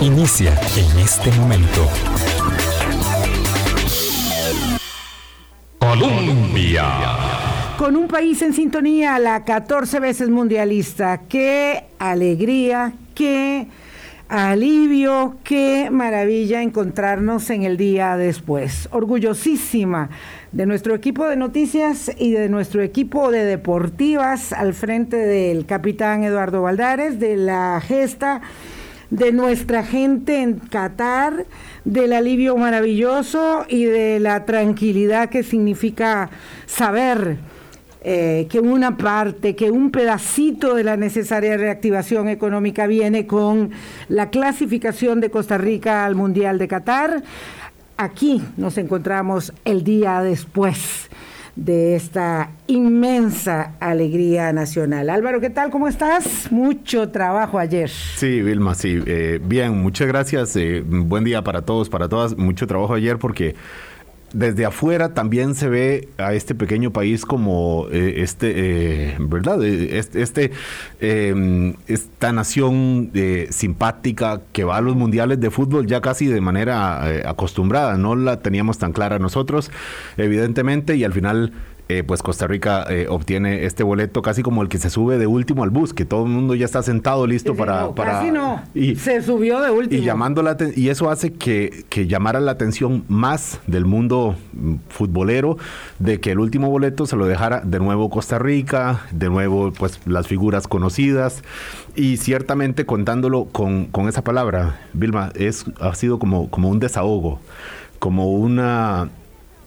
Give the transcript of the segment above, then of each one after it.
Inicia en este momento. Colombia. Con un país en sintonía, la 14 veces mundialista. Qué alegría, qué alivio, qué maravilla encontrarnos en el día después. Orgullosísima de nuestro equipo de noticias y de nuestro equipo de deportivas al frente del capitán Eduardo Valdares, de la gesta de nuestra gente en Qatar, del alivio maravilloso y de la tranquilidad que significa saber eh, que una parte, que un pedacito de la necesaria reactivación económica viene con la clasificación de Costa Rica al Mundial de Qatar. Aquí nos encontramos el día después de esta inmensa alegría nacional. Álvaro, ¿qué tal? ¿Cómo estás? Mucho trabajo ayer. Sí, Vilma, sí. Eh, bien, muchas gracias. Eh, buen día para todos, para todas. Mucho trabajo ayer porque desde afuera también se ve a este pequeño país como eh, este, eh, ¿verdad? Eh, este, em, esta nación simpática que va a los mundiales de fútbol ya casi de manera acostumbrada, no la teníamos tan clara nosotros, evidentemente, y al final eh, pues Costa Rica eh, obtiene este boleto casi como el que se sube de último al bus, que todo el mundo ya está sentado listo para, para... Casi no, y, se subió de último. Y, llamando la y eso hace que, que llamara la atención más del mundo mm, futbolero de que el último boleto se lo dejara de nuevo Costa Rica, de nuevo pues las figuras conocidas y ciertamente contándolo con, con esa palabra, Vilma, es, ha sido como, como un desahogo, como una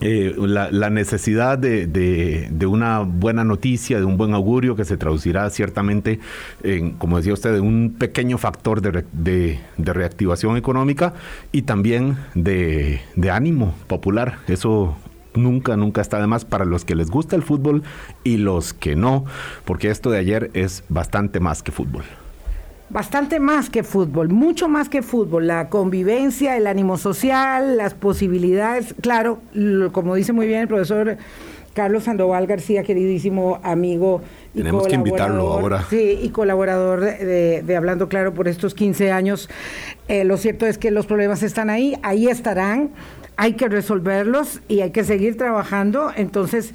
eh, la, necesidad de, una buena noticia, de un buen augurio que se traducirá ciertamente en, como decía usted, un pequeño factor de, reactivación económica y también de, ánimo popular. Eso nunca, nunca está de más para los que les gusta el fútbol y los que no, porque esto de ayer es bastante más que fútbol bastante más que fútbol, mucho más que fútbol, la convivencia, el ánimo social, las posibilidades, claro, como dice muy bien el profesor Carlos Sandoval García, queridísimo amigo. Y Tenemos que invitarlo ahora. Sí, y colaborador de, Hablando Claro por estos 15 años. Eh, lo cierto es que los problemas están ahí, ahí estarán, hay que resolverlos y hay que seguir trabajando. Entonces,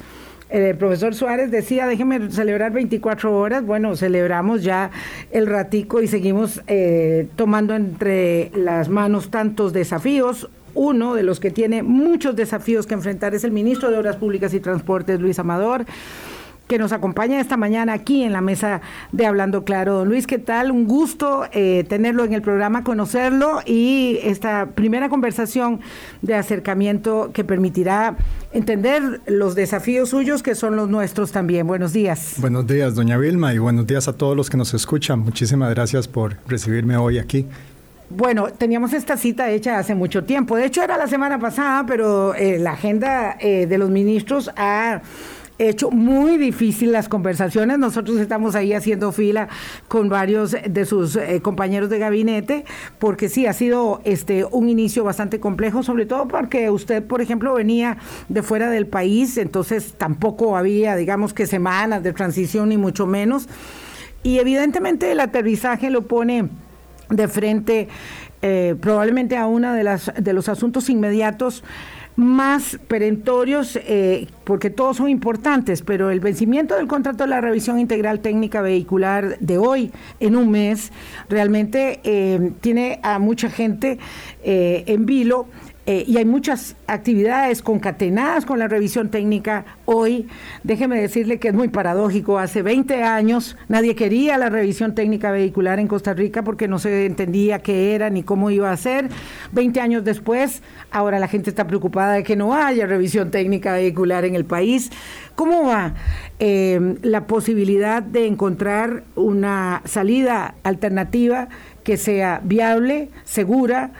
el profesor Suárez decía, déjeme celebrar 24 horas. Bueno, celebramos ya el ratico y seguimos eh, tomando entre las manos tantos desafíos. Uno de los que tiene muchos desafíos que enfrentar es el ministro de Obras Públicas y Transportes, Luis Amador que nos acompaña esta mañana aquí en la mesa de Hablando Claro. Don Luis, ¿qué tal? Un gusto eh, tenerlo en el programa, conocerlo y esta primera conversación de acercamiento que permitirá entender los desafíos suyos que son los nuestros también. Buenos días. Buenos días, doña Vilma, y buenos días a todos los que nos escuchan. Muchísimas gracias por recibirme hoy aquí. Bueno, teníamos esta cita hecha hace mucho tiempo. De hecho, era la semana pasada, pero eh, la agenda eh, de los ministros ha hecho muy difícil las conversaciones. Nosotros estamos ahí haciendo fila con varios de sus eh, compañeros de gabinete, porque sí, ha sido este un inicio bastante complejo, sobre todo porque usted, por ejemplo, venía de fuera del país, entonces tampoco había, digamos que semanas de transición, ni mucho menos. Y evidentemente el aterrizaje lo pone de frente eh, probablemente a uno de, las, de los asuntos inmediatos más perentorios, eh, porque todos son importantes, pero el vencimiento del contrato de la revisión integral técnica vehicular de hoy en un mes realmente eh, tiene a mucha gente eh, en vilo eh, y hay muchas actividades concatenadas con la revisión técnica hoy. Déjeme decirle que es muy paradójico. Hace 20 años nadie quería la revisión técnica vehicular en Costa Rica porque no se entendía qué era ni cómo iba a ser. 20 años después, ahora la gente está preocupada de que no haya revisión técnica vehicular en el país. ¿Cómo va eh, la posibilidad de encontrar una salida alternativa que sea viable, segura?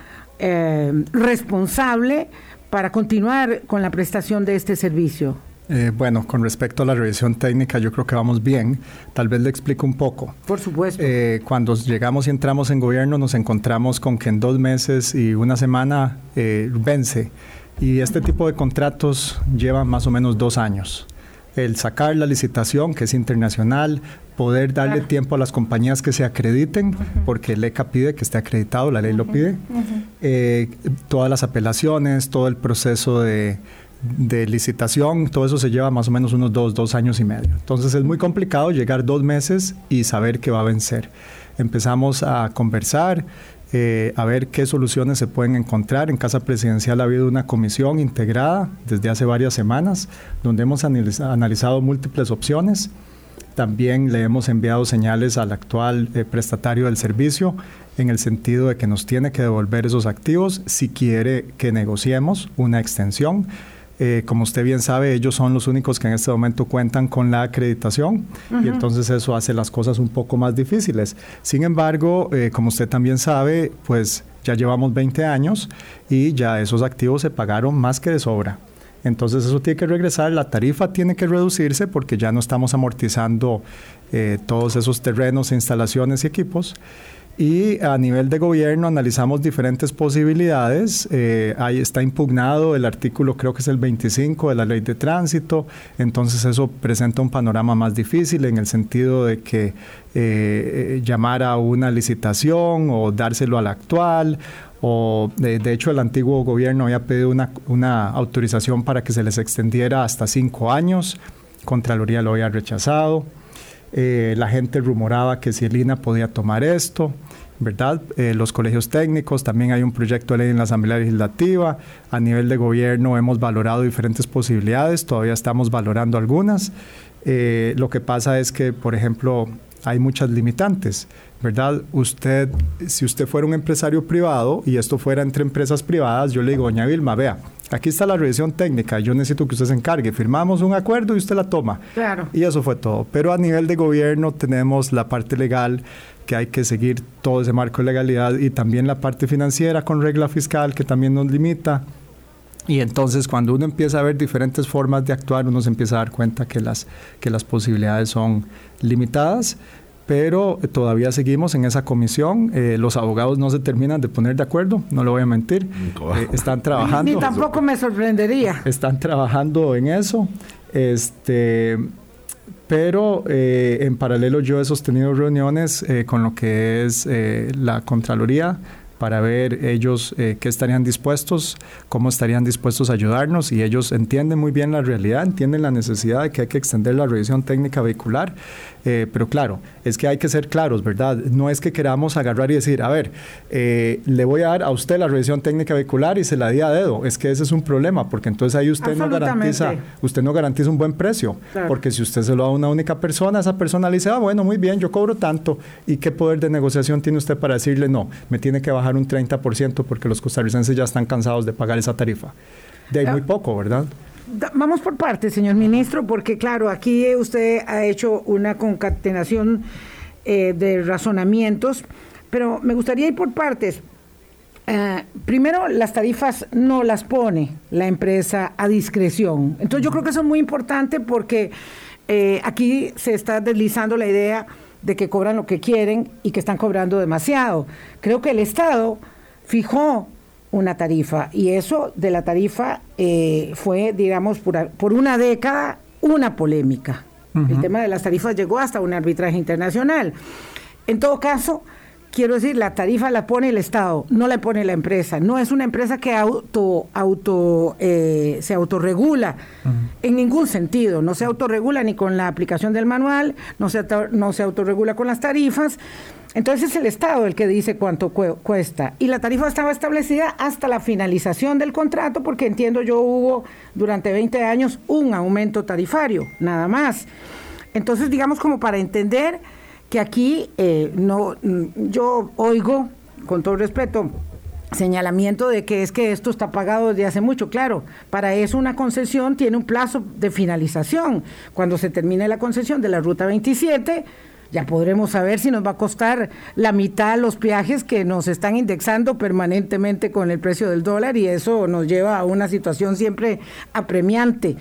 Eh, responsable para continuar con la prestación de este servicio? Eh, bueno, con respecto a la revisión técnica, yo creo que vamos bien. Tal vez le explico un poco. Por supuesto. Eh, cuando llegamos y entramos en gobierno, nos encontramos con que en dos meses y una semana vence. Y este tipo de contratos lleva más o menos dos años. El sacar la licitación, que es internacional, poder darle tiempo a las compañías que se acrediten, porque el ECA pide que esté acreditado, la ley lo pide. Eh, todas las apelaciones, todo el proceso de, de licitación, todo eso se lleva más o menos unos dos, dos años y medio. Entonces es muy complicado llegar dos meses y saber que va a vencer. Empezamos a conversar, eh, a ver qué soluciones se pueden encontrar. En Casa Presidencial ha habido una comisión integrada desde hace varias semanas donde hemos analizado múltiples opciones. También le hemos enviado señales al actual eh, prestatario del servicio en el sentido de que nos tiene que devolver esos activos si quiere que negociemos una extensión. Eh, como usted bien sabe, ellos son los únicos que en este momento cuentan con la acreditación y entonces eso hace las cosas un poco más difíciles. Sin embargo, eh, como usted también sabe, pues ya llevamos 20 años y ya esos activos se pagaron más que de sobra. Entonces eso tiene que regresar, la tarifa tiene que reducirse porque ya no estamos amortizando eh, todos esos terrenos, instalaciones y equipos. Y a nivel de gobierno analizamos diferentes posibilidades. Eh, ahí está impugnado el artículo, creo que es el 25 de la ley de tránsito. Entonces eso presenta un panorama más difícil en el sentido de que eh, llamar a una licitación o dárselo al actual o de, hecho el antiguo gobierno había pedido una, una, autorización para que se les extendiera hasta cinco años, Contraloría lo había rechazado, la gente rumoraba que si el INA podía tomar esto, ¿verdad? Eh, los colegios técnicos, también hay un proyecto de ley en la Asamblea Legislativa, a nivel de gobierno hemos valorado diferentes posibilidades, todavía estamos valorando algunas. Eh, lo que pasa es que, por ejemplo, hay muchas limitantes, ¿verdad? Usted, si usted fuera un empresario privado y esto fuera entre empresas privadas, yo le digo, doña Vilma, vea, aquí está la revisión técnica, yo necesito que usted se encargue, firmamos un acuerdo y usted la toma. Claro. Y eso fue todo. Pero a nivel de gobierno tenemos la parte legal que hay que seguir todo ese marco de legalidad y también la parte financiera con regla fiscal que también nos limita. Y entonces cuando uno empieza a ver diferentes formas de actuar, uno se empieza a dar cuenta que las, que las posibilidades son limitadas, pero todavía seguimos en esa comisión. Eh, los abogados no se terminan de poner de acuerdo, no lo voy a mentir. Eh, están trabajando. Ni tampoco me sorprendería. Están trabajando en eso. Este, pero eh, en paralelo yo he sostenido reuniones eh, con lo que es eh, la Contraloría para ver ellos qué estarían dispuestos, cómo estarían dispuestos a ayudarnos y ellos entienden muy bien la realidad, entienden la necesidad de que hay que extender la revisión técnica vehicular eh, pero claro, es que hay que ser claros, ¿verdad? No es que queramos agarrar y decir, a ver, eh, le voy a dar a usted la revisión técnica vehicular y se la di a dedo. Es que ese es un problema, porque entonces ahí usted no garantiza, usted no garantiza un buen precio. Porque si usted se lo da a una única persona, esa persona le dice, ah, bueno, muy bien, yo cobro tanto. ¿Y qué poder de negociación tiene usted para decirle, no, me tiene que bajar un 30% porque los costarricenses ya están cansados de pagar esa tarifa? De ahí muy poco, ¿verdad? Vamos por partes, señor ministro, porque claro, aquí usted ha hecho una concatenación eh, de razonamientos, pero me gustaría ir por partes. Eh, primero, las tarifas no las pone la empresa a discreción. Entonces yo creo que eso es muy importante porque eh, aquí se está deslizando la idea de que cobran lo que quieren y que están cobrando demasiado. Creo que el Estado fijó una tarifa. Y eso de la tarifa eh, fue, digamos, por, por, una década una polémica. El tema de las tarifas llegó hasta un arbitraje internacional. En todo caso, quiero decir, la tarifa la pone el Estado, no la pone la empresa. No es una empresa que auto, auto, eh, se autorregula en ningún sentido. No se autorregula ni con la aplicación del manual, no se, no se autorregula con las tarifas. Entonces es el Estado el que dice cuánto cuesta. Y la tarifa estaba establecida hasta la finalización del contrato, porque entiendo yo hubo durante 20 años un aumento tarifario, nada más. Entonces, digamos como para entender que aquí eh, no, yo oigo, con todo respeto, señalamiento de que es que esto está pagado desde hace mucho. Claro, para eso una concesión tiene un plazo de finalización. Cuando se termine la concesión de la Ruta 27, ya podremos saber si nos va a costar la mitad los viajes que nos están indexando permanentemente con el precio del dólar y eso nos lleva a una situación siempre apremiante,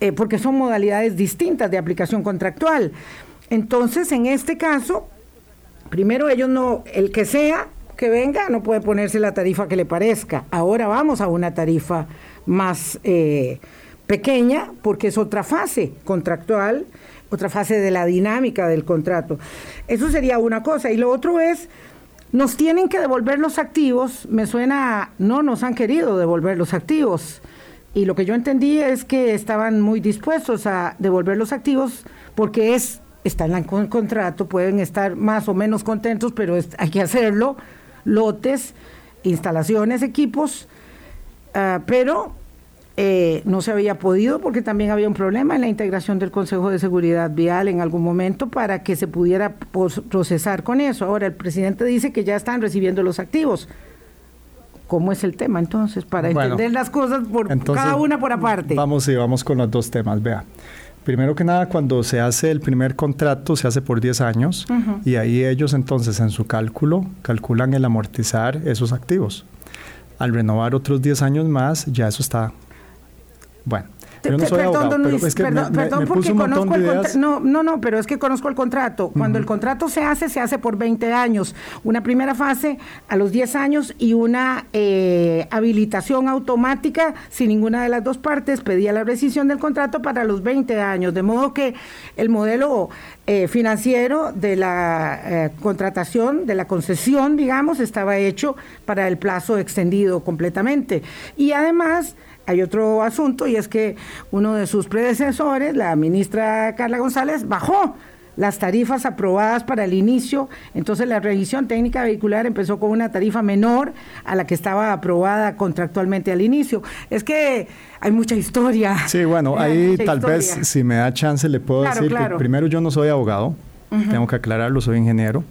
eh, porque son modalidades distintas de aplicación contractual. Entonces, en este caso, primero ellos no, el que sea que venga, no puede ponerse la tarifa que le parezca. Ahora vamos a una tarifa más eh, pequeña porque es otra fase contractual otra fase de la dinámica del contrato. Eso sería una cosa. Y lo otro es, nos tienen que devolver los activos, me suena, no nos han querido devolver los activos. Y lo que yo entendí es que estaban muy dispuestos a devolver los activos porque es está en el contrato, pueden estar más o menos contentos, pero hay que hacerlo, lotes, instalaciones, equipos, ah, pero eh, no se había podido porque también había un problema en la integración del Consejo de Seguridad Vial en algún momento para que se pudiera procesar con eso. Ahora el presidente dice que ya están recibiendo los activos. ¿Cómo es el tema entonces? Para entender las cosas por cada una por aparte. Vamos y vamos con los dos temas. Vea. Primero que nada, cuando se hace el primer contrato, se hace por 10 años y ahí ellos entonces en su cálculo calculan el amortizar esos activos. Al renovar otros 10 años más, ya eso está bueno, yo no soy perdón, es que perdón, me, porque conozco el contrato. No, no, no, pero es que conozco el contrato. Cuando el contrato se hace, se hace por 20 años. Una primera fase a los 10 años y una eh, habilitación automática si ninguna de las dos partes pedía la rescisión del contrato para los 20 años. De modo que el modelo eh, financiero de la eh, contratación, de la concesión, digamos, estaba hecho para el plazo extendido completamente. Y además hay otro asunto y es que uno de sus predecesores, la ministra Carla González, bajó las tarifas aprobadas para el inicio, entonces la revisión técnica vehicular empezó con una tarifa menor a la que estaba aprobada contractualmente al inicio. Es que hay mucha historia. Sí, bueno, ahí tal vez si me da chance le puedo decir que primero yo no soy abogado, tengo que aclararlo, soy ingeniero.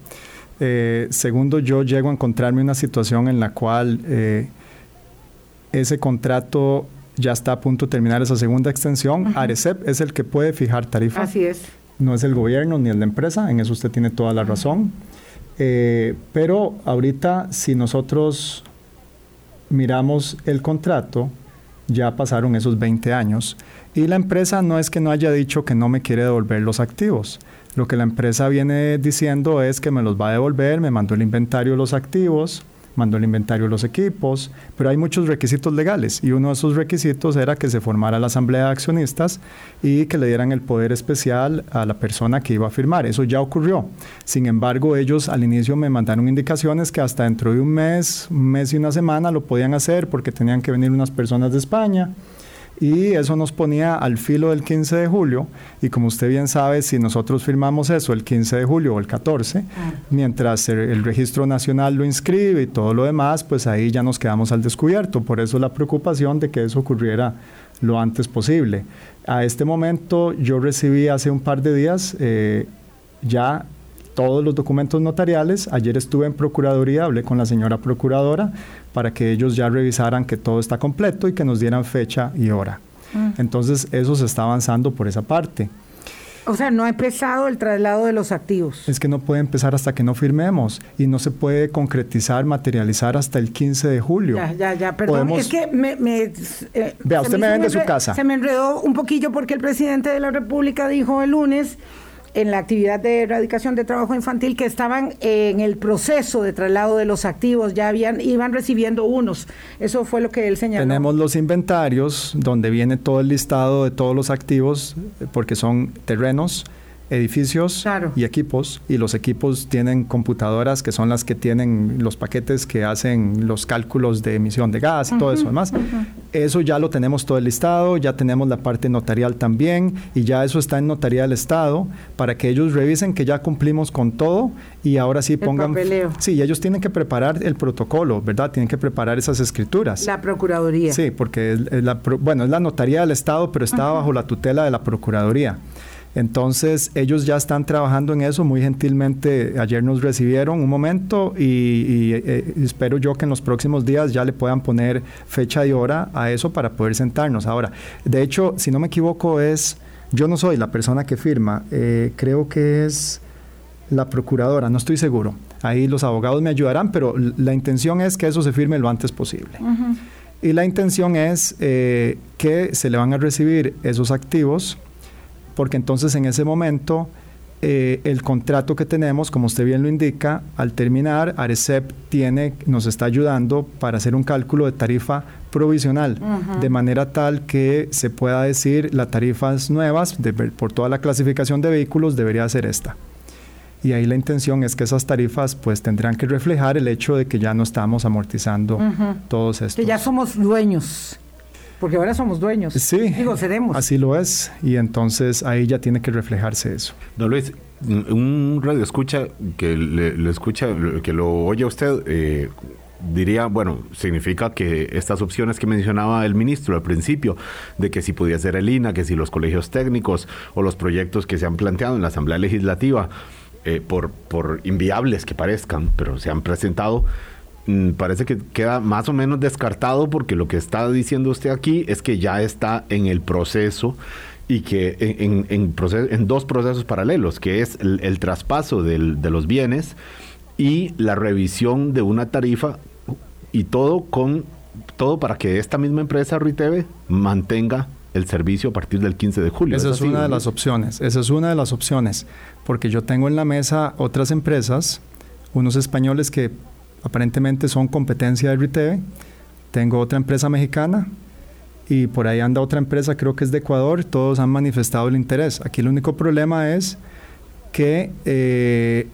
Eh, segundo, yo llego a encontrarme una situación en la cual eh, ese contrato ya está a punto de terminar esa segunda extensión. Arecep es el que puede fijar tarifa. Así es. No es el gobierno ni el la empresa, en eso usted tiene toda la razón. Eh, pero ahorita, si nosotros miramos el contrato, ya pasaron esos 20 años y la empresa no es que no haya dicho que no me quiere devolver los activos. Lo que la empresa viene diciendo es que me los va a devolver, me mandó el inventario de los activos, mandó el inventario de los equipos, pero hay muchos requisitos legales y uno de esos requisitos era que se formara la asamblea de accionistas y que le dieran el poder especial a la persona que iba a firmar. Eso ya ocurrió. Sin embargo, ellos al inicio me mandaron indicaciones que hasta dentro de un mes, un mes y una semana lo podían hacer porque tenían que venir unas personas de España y eso nos ponía al filo del 15 de julio y como usted bien sabe, si nosotros firmamos eso el 15 de julio o el 14, ah. mientras el, registro nacional lo inscribe y todo lo demás, pues ahí ya nos quedamos al descubierto. Por eso la preocupación de que eso ocurriera lo antes posible. A este momento yo recibí hace un par de días eh, ya todos los documentos notariales. Ayer estuve en Procuraduría, hablé con la señora Procuradora para que ellos ya revisaran que todo está completo y que nos dieran fecha y hora. Mm. Entonces eso se está avanzando por esa parte. O sea, no ha empezado el traslado de los activos. Es que no puede empezar hasta que no firmemos y no se puede concretizar, materializar hasta el 15 de julio. Ya, ya, ya, perdón. Es que me... Eh, Vea, usted me, me vende su casa. Se me enredó un poquillo porque el presidente de la República dijo el lunes en la actividad de erradicación de trabajo infantil que estaban en el proceso de traslado de los activos, ya habían iban recibiendo unos. Eso fue lo que él señaló. Tenemos los inventarios donde viene todo el listado de todos los activos porque son terrenos, edificios y equipos y los equipos tienen computadoras que son las que tienen los paquetes que hacen los cálculos de emisión de gas y todo eso demás. Eso ya lo tenemos todo el listado, ya tenemos la parte notarial también y ya eso está en notaría del Estado para que ellos revisen que ya cumplimos con todo y ahora sí pongan... Sí, ellos tienen que preparar el protocolo, ¿verdad? Tienen que preparar esas escrituras. La Procuraduría. Sí, porque es, la, bueno, es la notaría del Estado, pero está bajo la tutela de la Procuraduría. Entonces, ellos ya están trabajando en eso. Muy gentilmente, ayer nos recibieron un momento y, eh, espero yo que en los próximos días ya le puedan poner fecha y hora a eso para poder sentarnos. Ahora, de hecho, si no me equivoco, es, yo no soy la persona que firma, eh, creo que es la procuradora, no estoy seguro. Ahí los abogados me ayudarán, pero la intención es que eso se firme lo antes posible. Y la intención es eh, que se le van a recibir esos activos porque entonces en ese momento eh, el contrato que tenemos, como usted bien lo indica, al terminar, Arecep tiene, nos está ayudando para hacer un cálculo de tarifa provisional, de manera tal que se pueda decir las tarifas nuevas por toda la clasificación de vehículos debería ser esta. Y ahí la intención es que esas tarifas pues tendrán que reflejar el hecho de que ya no estamos amortizando todos estos. Que ya somos dueños. Porque ahora somos dueños. Sí. Digo, seremos. Así lo es. Y entonces ahí ya tiene que reflejarse eso. Don Luis, un radio escucha que le, escucha, que lo oye usted, eh, diría, bueno, significa que estas opciones que mencionaba el ministro al principio, de que si podía ser el INA, que si los colegios técnicos o los proyectos que se han planteado en la Asamblea Legislativa, eh, por, por inviables que parezcan, pero se han presentado, parece que queda más o menos descartado porque lo que está diciendo usted aquí es que ya está en el proceso y que en, en, dos procesos paralelos, que es el, traspaso de los bienes y la revisión de una tarifa y todo con todo para que esta misma empresa RITV mantenga el servicio a partir del 15 de julio. Esa es, una de las opciones, esa es una de las opciones, porque yo tengo en la mesa otras empresas, unos españoles que aparentemente son competencia de RITV. Tengo otra empresa mexicana y por ahí anda otra empresa, creo que es de Ecuador, todos han manifestado el interés. Aquí el único problema es que, eh,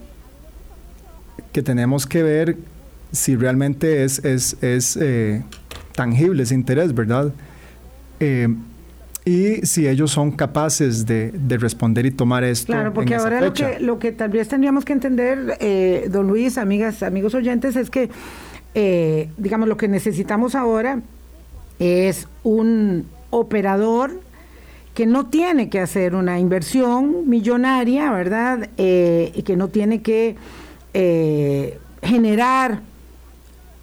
que tenemos que ver si realmente es, es, es eh, tangible ese interés, ¿verdad? Eh, y si ellos son capaces de, responder y tomar esto. Claro, porque ahora lo que, lo que tal vez tendríamos que entender, eh, don Luis, amigas, amigos oyentes, es que, eh, digamos, lo que necesitamos ahora es un operador que no tiene que hacer una inversión millonaria, ¿verdad? Eh, y que no tiene que generar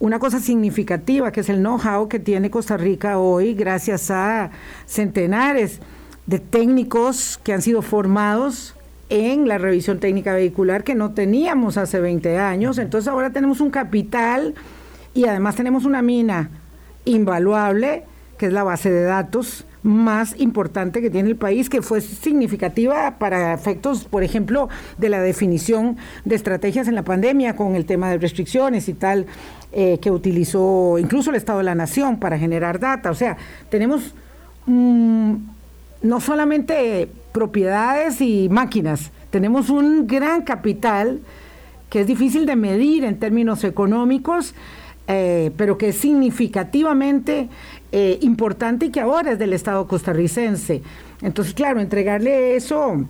una cosa significativa que es el know-how que tiene Costa Rica hoy gracias a centenares de técnicos que han sido formados en la revisión técnica vehicular que no teníamos hace 20 años. Entonces ahora tenemos un capital y además tenemos una mina invaluable, que es la base de datos más importante que tiene el país, que fue significativa para efectos, por ejemplo, de la definición de estrategias en la pandemia con el tema de restricciones y tal, eh, que utilizó incluso el Estado de la Nación para generar data. O sea, tenemos mm, no solamente propiedades y máquinas, tenemos un gran capital que es difícil de medir en términos económicos, eh, pero que es significativamente eh, importante y que ahora es del Estado costarricense. Entonces, claro, entregarle eso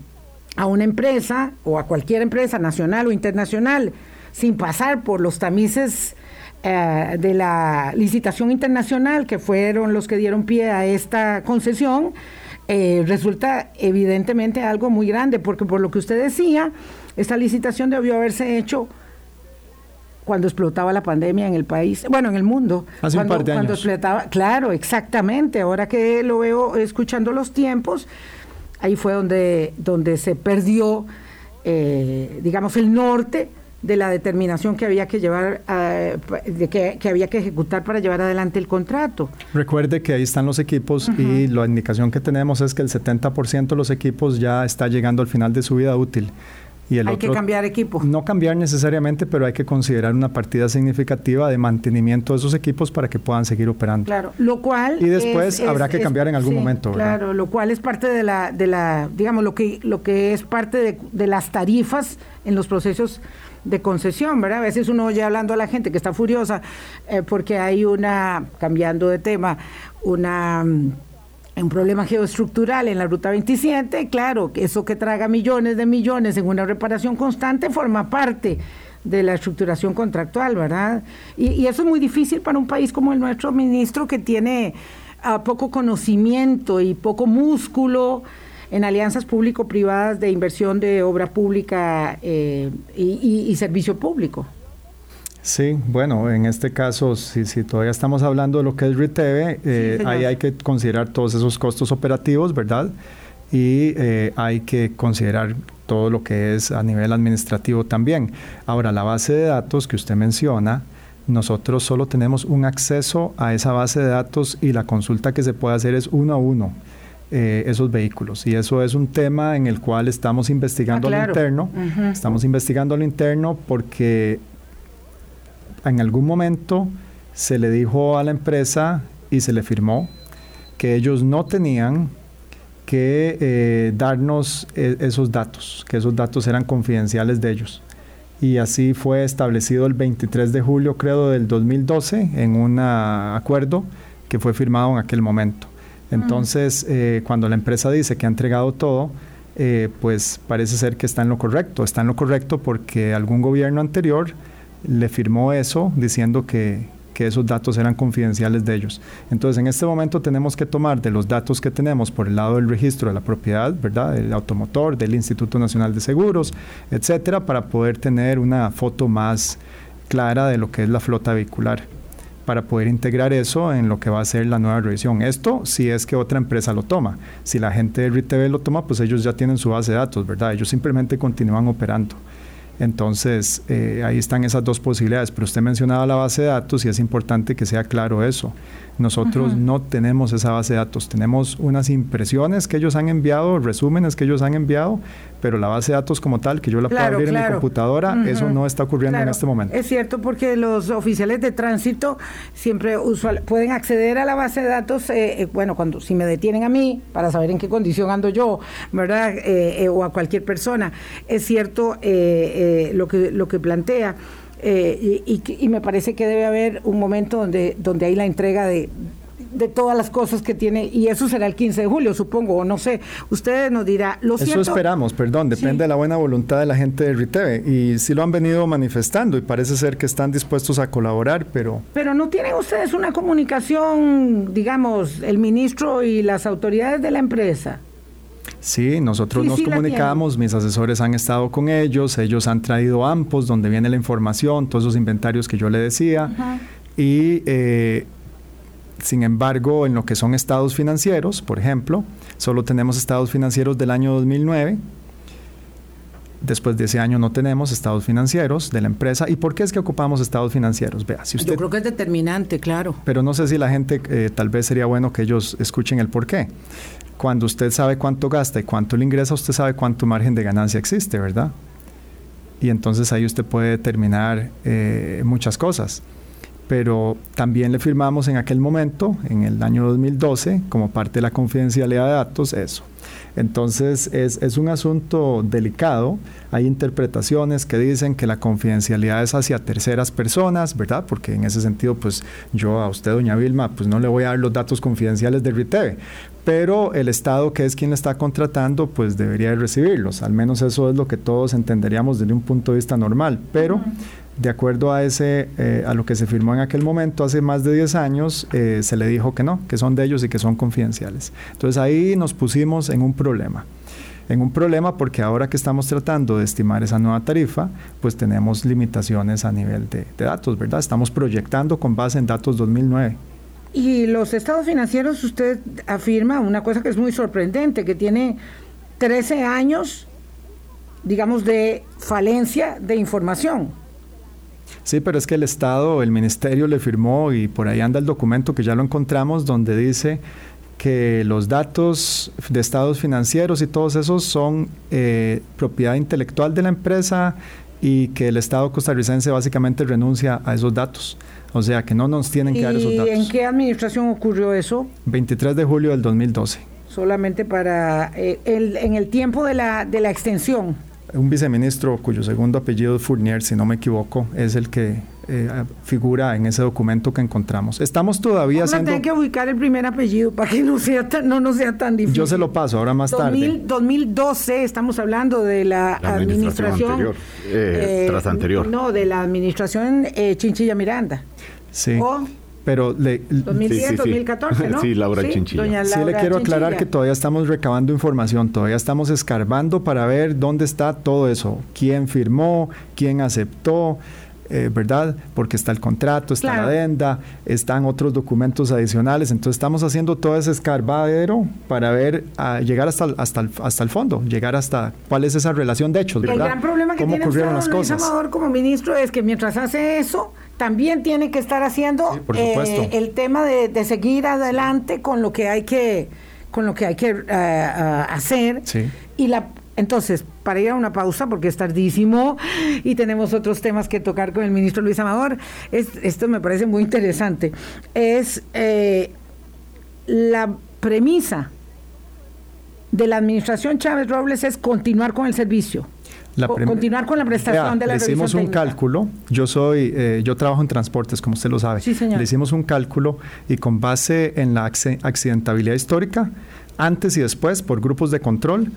a una empresa o a cualquier empresa nacional o internacional sin pasar por los tamices eh, de la licitación internacional, que fueron los que dieron pie a esta concesión, eh, resulta evidentemente algo muy grande, porque por lo que usted decía, esta licitación debió haberse hecho cuando explotaba la pandemia en el país, bueno, en el mundo. Hace cuando, un par de cuando explotaba, claro, exactamente. Ahora que lo veo escuchando los tiempos, ahí fue donde, donde se perdió, eh, digamos, el norte de la determinación que había que llevar, de que, había que ejecutar para llevar adelante el contrato. Recuerde que ahí están los equipos y la indicación que tenemos es que el 70% de los equipos ya está llegando al final de su vida útil hay que cambiar equipo. No cambiar necesariamente, pero hay que considerar una partida significativa de mantenimiento de esos equipos para que puedan seguir operando. Claro, lo cual y después habrá que cambiar en algún momento. Claro, lo cual es parte de la, de la, digamos, lo que lo que es parte de, de las tarifas en los procesos de concesión, ¿verdad? A veces uno oye hablando a la gente que está furiosa eh, porque hay una, cambiando de tema, una un problema geoestructural en la ruta 27, claro, eso que traga millones de millones en una reparación constante forma parte de la estructuración contractual, ¿verdad? Y, eso es muy difícil para un país como el nuestro, ministro, que tiene ah, poco conocimiento y poco músculo en alianzas público-privadas de inversión de obra pública eh, y servicio público. Sí, bueno, en este caso, si, si todavía estamos hablando de lo que es RITEVE, eh, ahí hay que considerar todos esos costos operativos, ¿verdad? Y eh, hay que considerar todo lo que es a nivel administrativo también. Ahora, la base de datos que usted menciona, nosotros solo tenemos un acceso a esa base de datos y la consulta que se puede hacer es uno a uno. eh, esos vehículos. Y eso es un tema en el cual estamos investigando Ah, lo interno. Estamos investigando lo interno porque en algún momento se le dijo a la empresa y se le firmó que ellos no tenían que eh, darnos eh, esos datos, que esos datos eran confidenciales de ellos. Y así fue establecido el 23 de julio, creo, del 2012, en un acuerdo que fue firmado en aquel momento. Entonces, eh, cuando la empresa dice que ha entregado todo, eh, pues parece ser que está en lo correcto. Está en lo correcto porque algún gobierno anterior le firmó eso diciendo que, que esos datos eran confidenciales de ellos. Entonces, en este momento tenemos que tomar de los datos que tenemos por el lado del registro de la propiedad, ¿verdad? Del automotor, del Instituto Nacional de Seguros, etcétera, para poder tener una foto más clara de lo que es la flota vehicular para poder integrar eso en lo que va a ser la nueva revisión. Esto si es que otra empresa lo toma. Si la gente de RITV lo toma, pues ellos ya tienen su base de datos, ¿verdad? Ellos simplemente continúan operando. Entonces, eh, ahí están esas dos posibilidades. Pero usted mencionaba la base de datos y es importante que sea claro eso. Nosotros no tenemos esa base de datos. Tenemos unas impresiones que ellos han enviado, resúmenes que ellos han enviado, pero la base de datos como tal, que yo la Claro, puedo abrir en mi computadora, eso no está ocurriendo en este momento. Es cierto porque los oficiales de tránsito siempre usual, pueden acceder a la base de datos, eh, eh, bueno, cuando si me detienen a mí para saber en qué condición ando yo, ¿verdad? Eh, eh, o a cualquier persona. Es cierto eh, eh, lo que lo que plantea. Eh, y, y- y me parece que debe haber un momento donde, donde hay la entrega de, de todas las cosas que tiene, y eso será el 15 de julio, supongo, o no sé. Usted nos dirá, lo Eso esperamos, perdón, depende Sí. de la buena voluntad de la gente de RITEVE. Y sí lo han venido manifestando y parece ser que están dispuestos a colaborar, pero Pero no tienen ustedes una comunicación, digamos, el ministro y las autoridades de la empresa. Sí, nosotros Sí, nos sí comunicamos, mis asesores han estado con ellos, ellos han traído AMPOS donde viene la información, todos esos inventarios que yo le decía. Y eh, sin embargo, en lo que son estados financieros, por ejemplo, solo tenemos estados financieros del año 2009. Después de ese año no tenemos estados financieros de la empresa. ¿Y por qué es que ocupamos estados financieros? Vea, si usted Yo creo que es determinante, claro. pero no sé si la gente, eh, tal vez sería bueno que ellos escuchen el por qué. Cuando usted sabe cuánto gasta y cuánto le ingresa, usted sabe cuánto margen de ganancia existe, ¿verdad? Y entonces ahí usted puede determinar eh, muchas cosas. Pero también le firmamos en aquel momento, en el año 2012, como parte de la confidencialidad de datos, eso. Entonces es, es un asunto delicado. Hay interpretaciones que dicen que la confidencialidad es hacia terceras personas, ¿verdad? Porque en ese sentido, pues yo a usted, doña Vilma, pues no le voy a dar los datos confidenciales de RITEVE. Pero el Estado, que es quien está contratando, pues debería de recibirlos. Al menos eso es lo que todos entenderíamos desde un punto de vista normal. Pero de acuerdo a ese eh, a lo que se firmó en aquel momento hace más de 10 años eh, se le dijo que no que son de ellos y que son confidenciales. Entonces ahí nos pusimos en un problema. En un problema porque ahora que estamos tratando de estimar esa nueva tarifa pues tenemos limitaciones a nivel de, de datos verdad estamos proyectando con base en datos 2009 Y los estados financieros, usted afirma una cosa que es muy sorprendente, que tiene 13 años, digamos, de falencia de información. Sí, pero es que el Estado, el Ministerio le firmó y por ahí anda el documento que ya lo encontramos donde dice que los datos de estados financieros y todos esos son eh, propiedad intelectual de la empresa y que el Estado costarricense básicamente renuncia a esos datos. O sea, que no nos tienen que dar esos ¿Y datos. en qué administración ocurrió eso? 23 de julio del 2012. Solamente para eh, el, en el tiempo de la, de la extensión. Un viceministro cuyo segundo apellido es Fournier, si no me equivoco, es el que eh, figura en ese documento que encontramos. Estamos todavía haciendo... tener que ubicar el primer apellido para que no sea tan, no nos sea tan difícil. Yo se lo paso ahora más 2000, tarde. 2012, estamos hablando de la, La administración anterior, eh, tras anterior. No, de la administración eh, Chinchilla Miranda. Sí. O Pero le, 2010, Sí, sí, sí. 2014, ¿no? Sí, Laura Chinchilla. doña sí le quiero aclarar Chinchilla. que todavía estamos recabando información, todavía estamos escarbando para ver dónde está todo eso, quién firmó, quién aceptó, eh, ¿verdad? Porque está el contrato, está Claro. la adenda, están otros documentos adicionales, entonces estamos haciendo todo ese escarbadero para ver, a llegar hasta, el- hasta, el, hasta el fondo, llegar hasta cuál es esa relación de hechos, El gran problema que ¿Cómo tiene usted, ocurrieron don las Luis cosas? Amador, como ministro es que mientras hace eso, también tiene que estar haciendo Sí, eh, el tema de, de seguir adelante con lo que hay que con lo que hay que eh, eh, hacer. Sí. Y la entonces, para ir a una pausa, porque es tardísimo y tenemos otros temas que tocar con el ministro Luis Amador, es, esto me parece muy interesante. Es eh, la premisa de la administración Chávez Robles es continuar con el servicio. La continuar con la prestación de la le hicimos revisión un técnica. cálculo. Yo soy, eh, yo trabajo en transportes, como usted lo sabe. Sí, señor. Le hicimos un cálculo y con base en la acci- accidentabilidad histórica, antes y después por grupos de control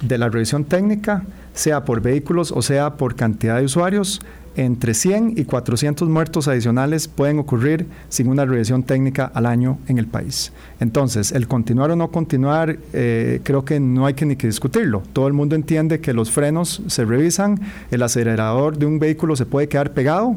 de la revisión técnica, sea por vehículos o sea por cantidad de usuarios, entre 100 y 400 muertos adicionales pueden ocurrir sin una revisión técnica al año en el país. Entonces, el continuar o no continuar, eh, creo que no hay que ni que discutirlo. Todo el mundo entiende que los frenos se revisan, el acelerador de un vehículo se puede quedar pegado,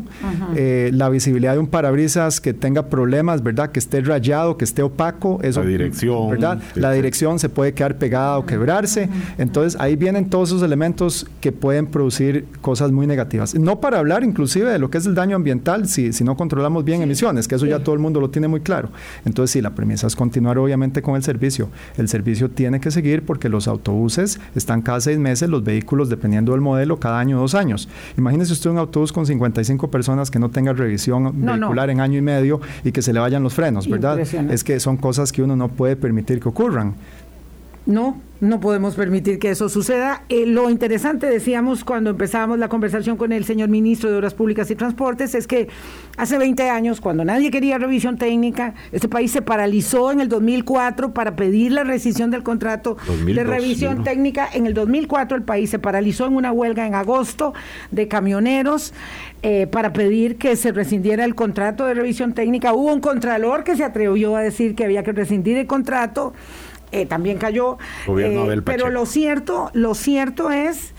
eh, la visibilidad de un parabrisas que tenga problemas, ¿verdad? Que esté rayado, que esté opaco, eso, La dirección, ¿verdad? sí, La sí. dirección se puede quedar pegada o quebrarse. Entonces, ahí vienen todos esos elementos que pueden producir cosas muy negativas. No para hablar inclusive de lo que es el daño ambiental si, si no controlamos bien emisiones, que eso ya todo el mundo lo tiene muy claro. Entonces, sí, la premisa es continuar obviamente con el servicio. El servicio tiene que seguir porque los autobuses están cada seis meses, los vehículos, dependiendo del modelo, cada año dos años. Imagínese usted un autobús con 55 personas que no tenga revisión No, no. vehicular en año y medio y que se le vayan los frenos, ¿verdad? Es que son cosas que uno no puede permitir que ocurran. No, no podemos permitir que eso suceda. Eh, lo interesante, decíamos cuando empezábamos la conversación con el señor ministro de Obras Públicas y Transportes, es que hace 20 años, cuando nadie quería revisión técnica, este país se paralizó en el 2004 para pedir la rescisión del contrato 2002, de revisión ¿no? técnica. En el 2004 el país se paralizó en una huelga en agosto de camioneros eh, para pedir que se rescindiera el contrato de revisión técnica. Hubo un contralor que se atrevió a decir que había que rescindir el contrato. Eh, también cayó. Eh, pero lo cierto, lo cierto es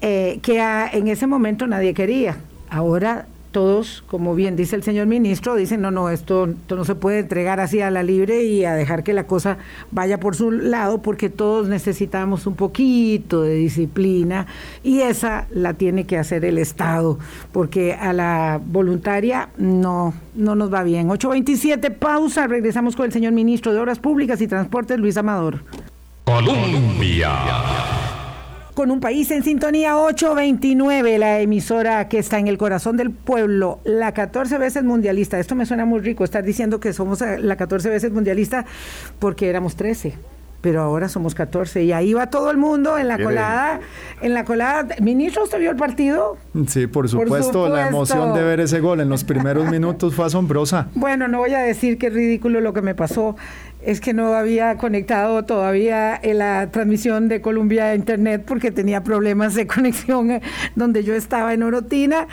eh, que a- en ese momento nadie quería. Ahora todos, como bien dice el señor ministro, dicen, no, no, esto, no se puede entregar así a la libre y a dejar que la cosa vaya por su lado, porque todos necesitamos un poquito de disciplina y esa la tiene que hacer el Estado, porque a la voluntaria no, no nos va bien. 827, pausa, regresamos con el señor ministro de Obras Públicas y Transportes, Luis Amador. Colombia. Con un país en sintonía 829, la emisora que está en el corazón del pueblo, la 14 veces mundialista. Esto me suena muy rico, estar diciendo que somos eh, la 14 veces mundialista porque éramos 13. Pero ahora somos 14 y ahí va todo el mundo en la colada, en la colada. Ministro, ¿usted vio el partido? Sí, por supuesto, la emoción supuesto. de ver ese gol en los primeros minutos fue asombrosa. Bueno, no voy a decir que es ridículo lo que me pasó. Es que no había conectado todavía en la transmisión de Colombia a Internet porque tenía problemas de conexión eh, donde yo estaba en Orotina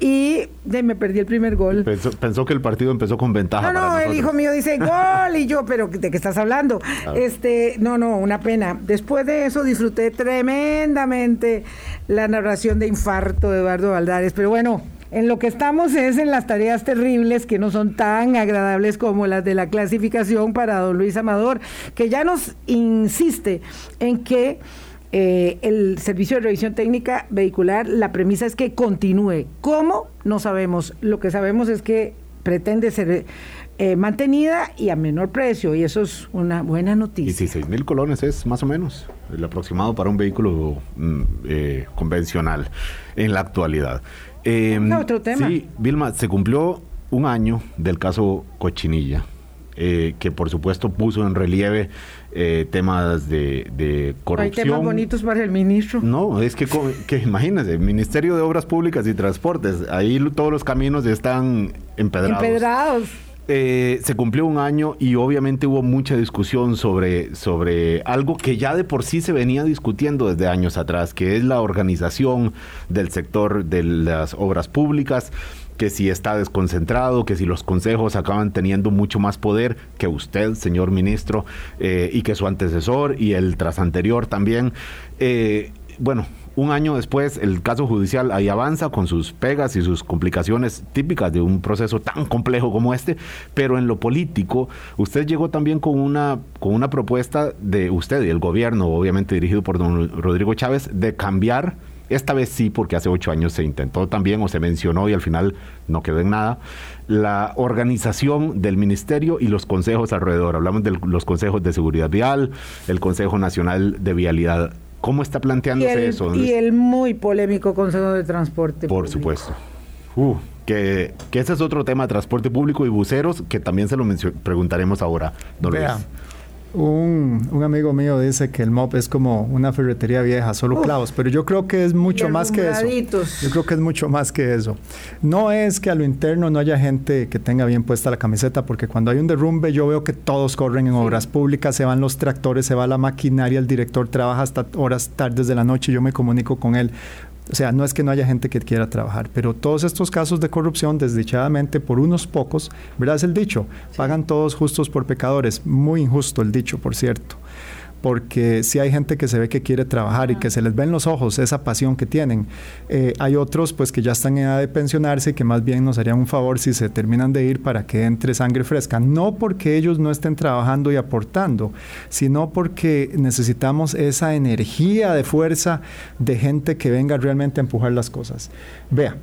y de, me perdí el primer gol. Pensó, pensó que el partido empezó con ventaja. No, para no, el hijo mío dice gol y yo, pero ¿de qué estás hablando? Este, no, no, una pena. Después de eso disfruté tremendamente la narración de infarto de Eduardo Valdares, pero bueno, en lo que estamos es en las tareas terribles que no son tan agradables como las de la clasificación para don Luis Amador, que ya nos insiste en que eh, el servicio de revisión técnica vehicular, la premisa es que continúe. ¿Cómo? No sabemos. Lo que sabemos es que pretende ser eh, mantenida y a menor precio, y eso es una buena noticia. 16 mil colones es más o menos el aproximado para un vehículo mm, eh, convencional en la actualidad. Eh, otro tema. Sí, Vilma, se cumplió un año del caso Cochinilla, eh, que por supuesto puso en relieve eh, temas de, de Hay corrupción. temas bonitos para el ministro. No, es que, que imagínense, Ministerio de Obras Públicas y Transportes, ahí todos los caminos están empedrados. Empedrados. Eh, se cumplió un año y obviamente hubo mucha discusión sobre, sobre algo que ya de por sí se venía discutiendo desde años atrás, que es la organización del sector de las obras públicas, que si está desconcentrado, que si los consejos acaban teniendo mucho más poder que usted, señor ministro, eh, y que su antecesor y el tras anterior también. Eh, bueno, un año después, el caso judicial ahí avanza con sus pegas y sus complicaciones típicas de un proceso tan complejo como este, pero en lo político, usted llegó también con una, con una propuesta de usted y el gobierno, obviamente dirigido por don Rodrigo Chávez, de cambiar esta vez sí, porque hace ocho años se intentó también o se mencionó y al final no quedó en nada, la organización del ministerio y los consejos alrededor. Hablamos de los consejos de seguridad vial, el Consejo Nacional de Vialidad. ¿Cómo está planteándose eso? Y el muy polémico Consejo de Transporte. Por supuesto. Uh, que, ese es otro tema, transporte público y buceros, que también se lo preguntaremos ahora, don un, un, amigo mío dice que el MOP es como una ferretería vieja, solo clavos, pero yo creo que es mucho más que eso. Yo creo que es mucho más que eso. No es que a lo interno no haya gente que tenga bien puesta la camiseta, porque cuando hay un derrumbe yo veo que todos corren en obras públicas, se van los tractores, se va la maquinaria, el director trabaja hasta horas tardes de la noche, yo me comunico con él. O sea, no es que no haya gente que quiera trabajar, pero todos estos casos de corrupción, desdichadamente por unos pocos, ¿verdad? Es el dicho, pagan todos justos por pecadores. Muy injusto el dicho, por cierto porque si hay gente que se ve que quiere trabajar y que se les ve en los ojos esa pasión que tienen. Eh, hay otros pues que ya están en edad de pensionarse y que más bien nos harían un favor si se terminan de ir para que entre sangre fresca. No porque ellos no estén trabajando y aportando, sino porque necesitamos esa energía de fuerza de gente que venga realmente a empujar las cosas. Vea.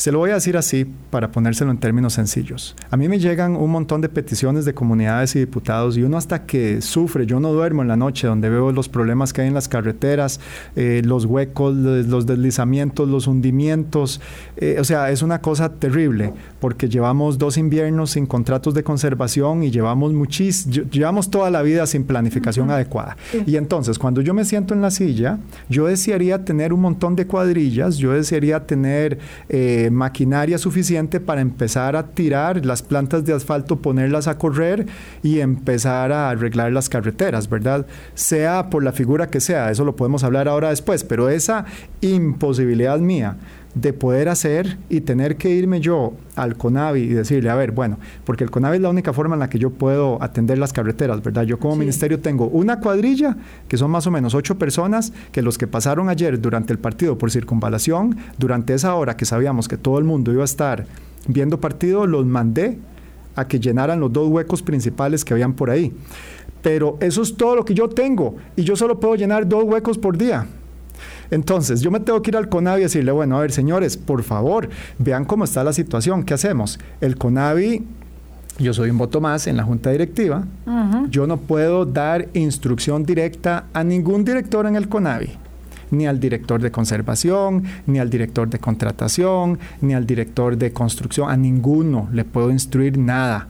Se lo voy a decir así para ponérselo en términos sencillos. A mí me llegan un montón de peticiones de comunidades y diputados y uno hasta que sufre, yo no duermo en la noche donde veo los problemas que hay en las carreteras, eh, los huecos, los deslizamientos, los hundimientos. Eh, o sea, es una cosa terrible porque llevamos dos inviernos sin contratos de conservación y llevamos muchis, llevamos toda la vida sin planificación adecuada. Y entonces, cuando yo me siento en la silla, yo desearía tener un montón de cuadrillas, yo desearía tener... Eh, maquinaria suficiente para empezar a tirar las plantas de asfalto, ponerlas a correr y empezar a arreglar las carreteras, ¿verdad? Sea por la figura que sea, eso lo podemos hablar ahora después, pero esa imposibilidad mía de poder hacer y tener que irme yo al CONAVI y decirle, a ver, bueno, porque el CONAVI es la única forma en la que yo puedo atender las carreteras, ¿verdad? Yo como ministerio tengo una cuadrilla, que son más o menos ocho personas, que los que pasaron ayer durante el partido por circunvalación, durante esa hora que sabíamos que todo el mundo iba a estar viendo partido, los mandé a que llenaran los dos huecos principales que habían por ahí. Pero eso es todo lo que yo tengo y yo solo puedo llenar dos huecos por día. Entonces, yo me tengo que ir al CONAVI y decirle, bueno, a ver, señores, por favor, vean cómo está la situación, ¿qué hacemos? El CONAVI yo soy un voto más en la junta directiva. Yo no puedo dar instrucción directa a ningún director en el CONAVI, ni al director de conservación, ni al director de contratación, ni al director de construcción, a ninguno le puedo instruir nada.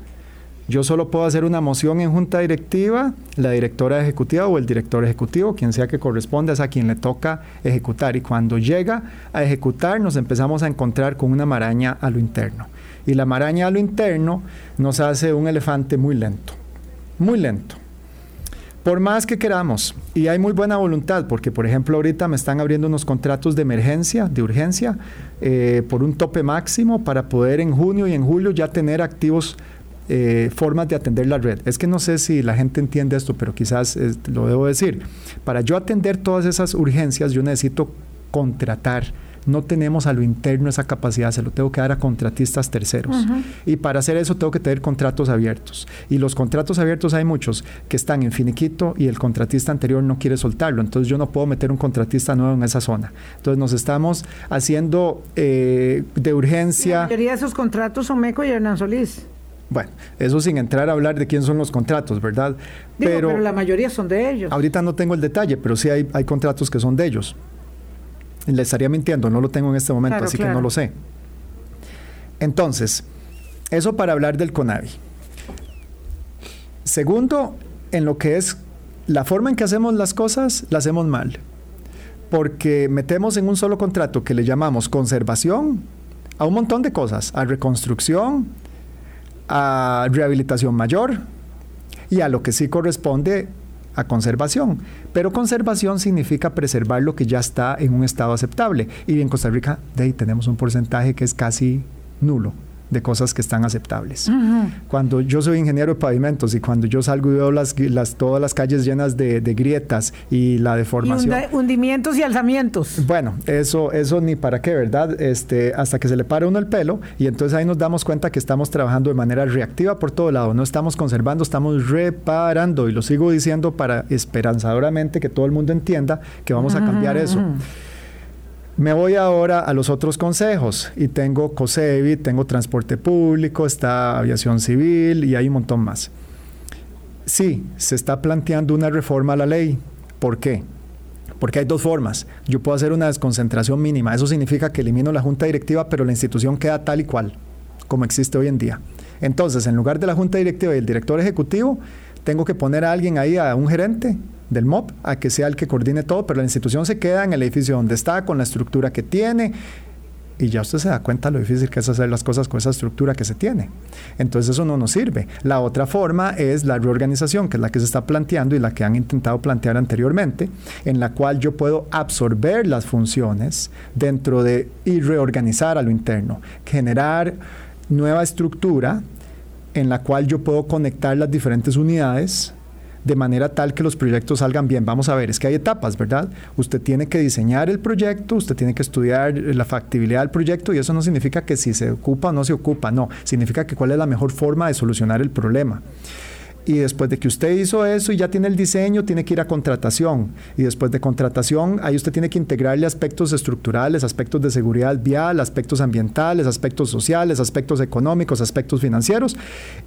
Yo solo puedo hacer una moción en junta directiva, la directora ejecutiva o el director ejecutivo, quien sea que corresponda, es a quien le toca ejecutar. Y cuando llega a ejecutar, nos empezamos a encontrar con una maraña a lo interno. Y la maraña a lo interno nos hace un elefante muy lento, muy lento. Por más que queramos, y hay muy buena voluntad, porque por ejemplo ahorita me están abriendo unos contratos de emergencia, de urgencia, eh, por un tope máximo para poder en junio y en julio ya tener activos eh, formas de atender la red. Es que no sé si la gente entiende esto, pero quizás lo debo decir. Para yo atender todas esas urgencias, yo necesito contratar. No tenemos a lo interno esa capacidad, se lo tengo que dar a contratistas terceros. Y para hacer eso tengo que tener contratos abiertos. Y los contratos abiertos hay muchos que están en finiquito y el contratista anterior no quiere soltarlo. Entonces yo no puedo meter un contratista nuevo en esa zona. Entonces nos estamos haciendo eh, de urgencia. La mayoría de esos contratos son Meco y Hernán Solís. Bueno, eso sin entrar a hablar de quién son los contratos, ¿verdad? pero, la mayoría son de ellos. Ahorita no tengo el detalle, pero sí hay, hay contratos que son de ellos. Le estaría mintiendo, no lo tengo en este momento, así que no lo sé. Entonces, eso para hablar del CONAVI. Segundo, en lo que es la forma en que hacemos las cosas, la hacemos mal. Porque metemos en un solo contrato que le llamamos conservación a un montón de cosas, a reconstrucción, a rehabilitación mayor y a lo que sí corresponde a conservación. Pero conservación significa preservar lo que ya está en un estado aceptable. Y en Costa Rica de ahí tenemos un porcentaje que es casi nulo de cosas que están aceptables. Cuando yo soy ingeniero de pavimentos y cuando yo salgo y veo las, las todas las calles llenas de, grietas y la deformación. hundimientos y alzamientos. Bueno, eso, eso ni para qué, ¿verdad? Este, hasta que se le pare uno el pelo y entonces ahí nos damos cuenta que estamos trabajando de manera reactiva por todo lado. No estamos conservando, estamos reparando. Y lo sigo diciendo para esperanzadoramente que todo el mundo entienda que vamos a cambiar eso. Me voy ahora a los otros consejos y tengo COSEBI, tengo transporte público, está aviación civil y hay un montón más. Sí, se está planteando una reforma a la ley. ¿Por qué? Porque hay dos formas. Yo puedo hacer una desconcentración mínima. Eso significa que elimino la junta directiva, pero la institución queda tal y cual, como existe hoy en día. Entonces, en lugar de la junta directiva y el director ejecutivo, tengo que poner a alguien ahí, a un gerente, del MOP a que sea el que coordine todo, pero la institución se queda en el edificio donde está, con la estructura que tiene, y ya usted se da cuenta lo difícil que es hacer las cosas con esa estructura que se tiene. Entonces eso no nos sirve. La otra forma es la reorganización, que es la que se está planteando y la que han intentado plantear anteriormente, en la cual yo puedo absorber las funciones dentro de y reorganizar a lo interno, generar nueva estructura en la cual yo puedo conectar las diferentes unidades de manera tal que los proyectos salgan bien. Vamos a ver, es que hay etapas, ¿verdad? Usted tiene que diseñar el proyecto, usted tiene que estudiar la factibilidad del proyecto y eso no significa que si se ocupa o no se ocupa, no, significa que cuál es la mejor forma de solucionar el problema y después de que usted hizo eso y ya tiene el diseño, tiene que ir a contratación. Y después de contratación, ahí usted tiene que integrarle aspectos estructurales, aspectos de seguridad vial, aspectos ambientales, aspectos sociales, aspectos económicos, aspectos financieros.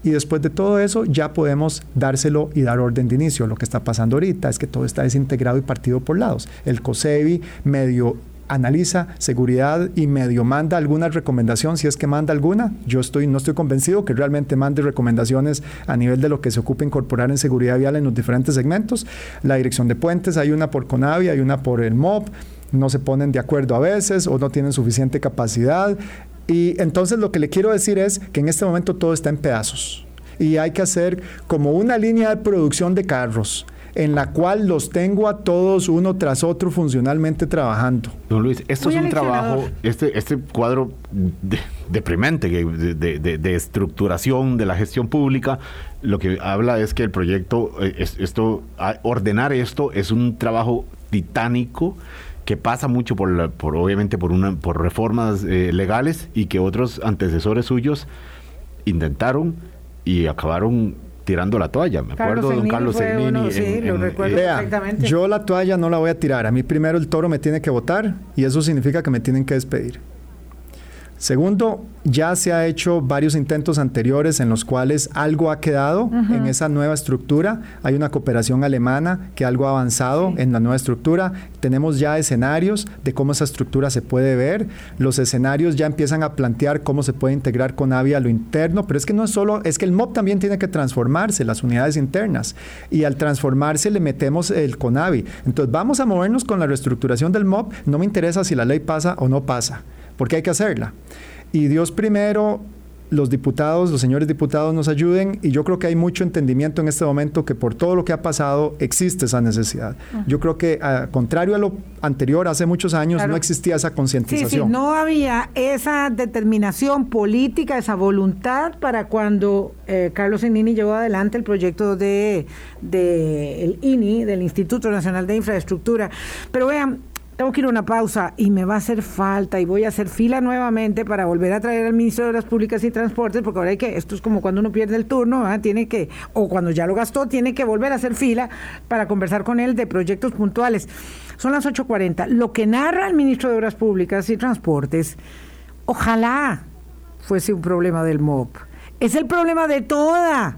Y después de todo eso, ya podemos dárselo y dar orden de inicio. Lo que está pasando ahorita es que todo está desintegrado y partido por lados. El COSEBI medio analiza seguridad y medio manda alguna recomendación, si es que manda alguna. Yo estoy, no estoy convencido que realmente mande recomendaciones a nivel de lo que se ocupa incorporar en seguridad vial en los diferentes segmentos. La dirección de puentes, hay una por Conavi, hay una por el MOB, no se ponen de acuerdo a veces o no tienen suficiente capacidad. Y entonces lo que le quiero decir es que en este momento todo está en pedazos y hay que hacer como una línea de producción de carros en la cual los tengo a todos uno tras otro funcionalmente trabajando. Don Luis, esto es un trabajo, este, este cuadro deprimente de, estructuración de la gestión pública, lo que habla es que el proyecto, eh, esto, ordenar esto es un trabajo titánico que pasa mucho por, por obviamente por una por reformas eh, legales y que otros antecesores suyos intentaron y acabaron tirando la toalla. Me acuerdo de don Carlos Cernini. Sí, lo recuerdo perfectamente. Yo la toalla no la voy a tirar. A mí primero el toro me tiene que votar y eso significa que me tienen que despedir. Segundo, ya se ha hecho varios intentos anteriores en los cuales algo ha quedado en esa nueva estructura. Hay una cooperación alemana que algo ha avanzado en la nueva estructura. Tenemos ya escenarios de cómo esa estructura se puede ver. Los escenarios ya empiezan a plantear cómo se puede integrar con AVI a lo interno, pero es que no es solo, es que el MOB también tiene que transformarse, las unidades internas. Y al transformarse le metemos el CONAVI. Entonces vamos a movernos con la reestructuración del MOB. No me interesa si la ley pasa o no pasa porque hay que hacerla. Y Dios primero, los diputados, los señores diputados nos ayuden y yo creo que hay mucho entendimiento en este momento que por todo lo que ha pasado existe esa necesidad. Yo creo que, a, contrario a lo anterior, hace muchos años no existía esa concientización. Sí, sí, no había esa determinación política, esa voluntad para cuando eh, Carlos Enini llevó adelante el proyecto de, de el INI, del Instituto Nacional de Infraestructura. Pero vean, tengo que ir a una pausa y me va a hacer falta y voy a hacer fila nuevamente para volver a traer al ministro de Obras Públicas y Transportes, porque ahora hay que, esto es como cuando uno pierde el turno, tiene que, o cuando ya lo gastó, tiene que volver a hacer fila para conversar con él de proyectos puntuales. Son las 8.40. Lo que narra el ministro de Obras Públicas y Transportes, ojalá fuese un problema del MOP. Es el problema de toda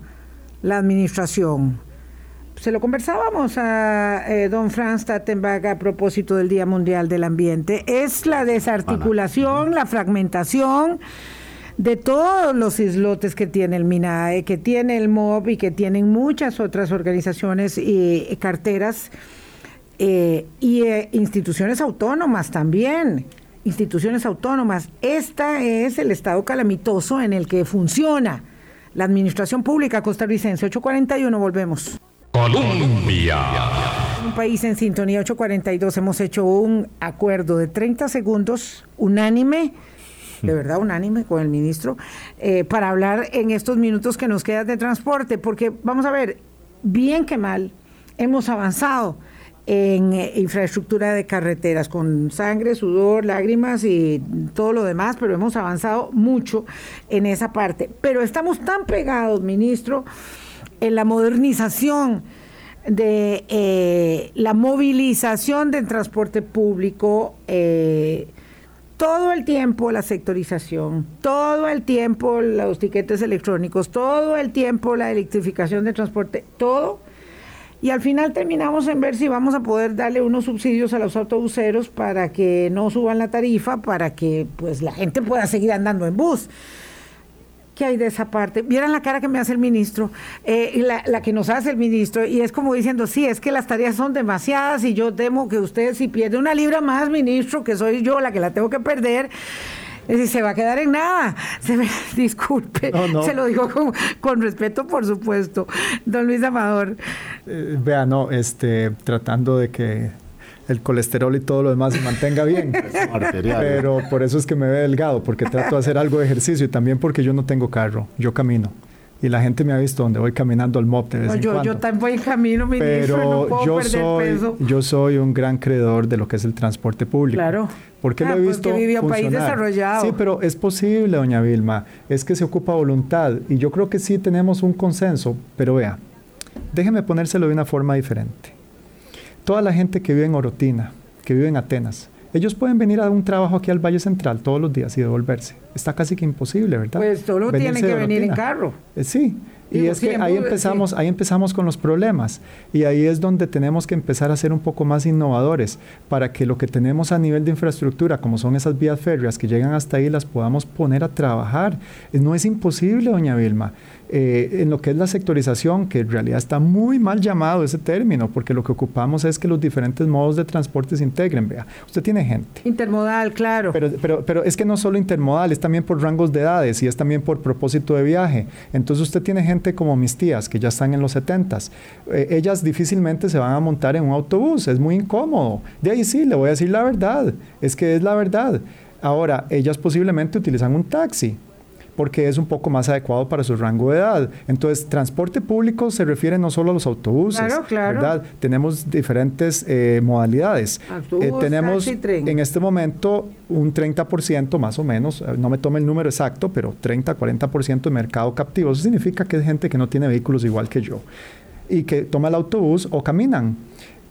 la administración se lo conversábamos a eh, don Franz Tattenbach a propósito del Día Mundial del Ambiente, es la desarticulación, la fragmentación de todos los islotes que tiene el MINAE, que tiene el MOB y que tienen muchas otras organizaciones y carteras eh, y eh, instituciones autónomas también, instituciones autónomas. Este es el estado calamitoso en el que funciona la administración pública costarricense. 841, volvemos. Colombia. Un país en sintonía 842 hemos hecho un acuerdo de 30 segundos unánime de verdad unánime con el ministro, eh, para hablar en estos minutos que nos quedan de transporte, porque vamos a ver, bien que mal, hemos avanzado en eh, infraestructura de carreteras, con sangre, sudor, lágrimas y todo lo demás, pero hemos avanzado mucho en esa parte. Pero estamos tan pegados, ministro, en la modernización de eh, la movilización del transporte público, eh, todo el tiempo la sectorización, todo el tiempo los tiquetes electrónicos, todo el tiempo la electrificación del transporte, todo. Y al final terminamos en ver si vamos a poder darle unos subsidios a los autobuseros para que no suban la tarifa, para que pues la gente pueda seguir andando en bus. ¿Qué hay de esa parte? Vieran la cara que me hace el ministro, eh, la, la, que nos hace el ministro, y es como diciendo, sí, es que las tareas son demasiadas y yo temo que usted si pierde una libra más, ministro, que soy yo la que la tengo que perder, eh, se va a quedar en nada. Se me, disculpe, se lo digo con, con, respeto, por supuesto. Don Luis Amador. Eh, vea, no, este, tratando de que el colesterol y todo lo demás se mantenga bien. Pero por eso es que me ve delgado, porque trato de hacer algo de ejercicio y también porque yo no tengo carro, yo camino. Y la gente me ha visto donde voy caminando al MOP de vez no, en yo, cuando. Yo también voy en camino, ministro, Pero no puedo yo perder soy, peso. yo soy un gran creedor de lo que es el transporte público. Claro. Porque Ah, lo he pues visto que vive un país funcionar. desarrollado. Sí, pero es posible, doña Vilma. Es que se ocupa voluntad. Y yo creo que sí tenemos un consenso. Pero vea, déjeme ponérselo de una forma diferente. Toda la gente que vive en Orotina, que vive en Atenas, ellos pueden venir a un trabajo aquí al Valle Central todos los días y devolverse. Está casi que imposible, ¿verdad? Pues solo Venirse tienen que venir en carro. Eh, sí, y es que ahí empezamos, sí. ahí empezamos con los problemas y ahí es donde tenemos que empezar a ser un poco más innovadores para que lo que tenemos a nivel de infraestructura, como son esas vías férreas que llegan hasta ahí, las podamos poner a trabajar. Eh, No es imposible, doña Vilma. Eh, en lo que es la sectorización, que en realidad está muy mal llamado ese término, porque lo que ocupamos es que los diferentes modos de transporte se integren. Vea, usted tiene gente. Intermodal, claro. Pero, pero, pero es que no solo intermodal, es también por rangos de edades y es también por propósito de viaje. Entonces usted tiene gente como mis tías que ya están en los 70s. Eh, ellas difícilmente se van a montar en un autobús, es muy incómodo. De ahí sí, le voy a decir la verdad, es que es la verdad. Ahora, ellas posiblemente utilizan un taxi porque es un poco más adecuado para su rango de edad. Entonces, transporte público se refiere no solo a los autobuses, Claro, claro. ¿verdad? Tenemos diferentes eh, modalidades. Autobús, Eh, tenemos taxi, tren. en este momento un 30% más o menos, eh, no me tome el número exacto, pero 30-40% de mercado captivo. Eso significa que es gente que no tiene vehículos igual que yo y que toma el autobús o caminan.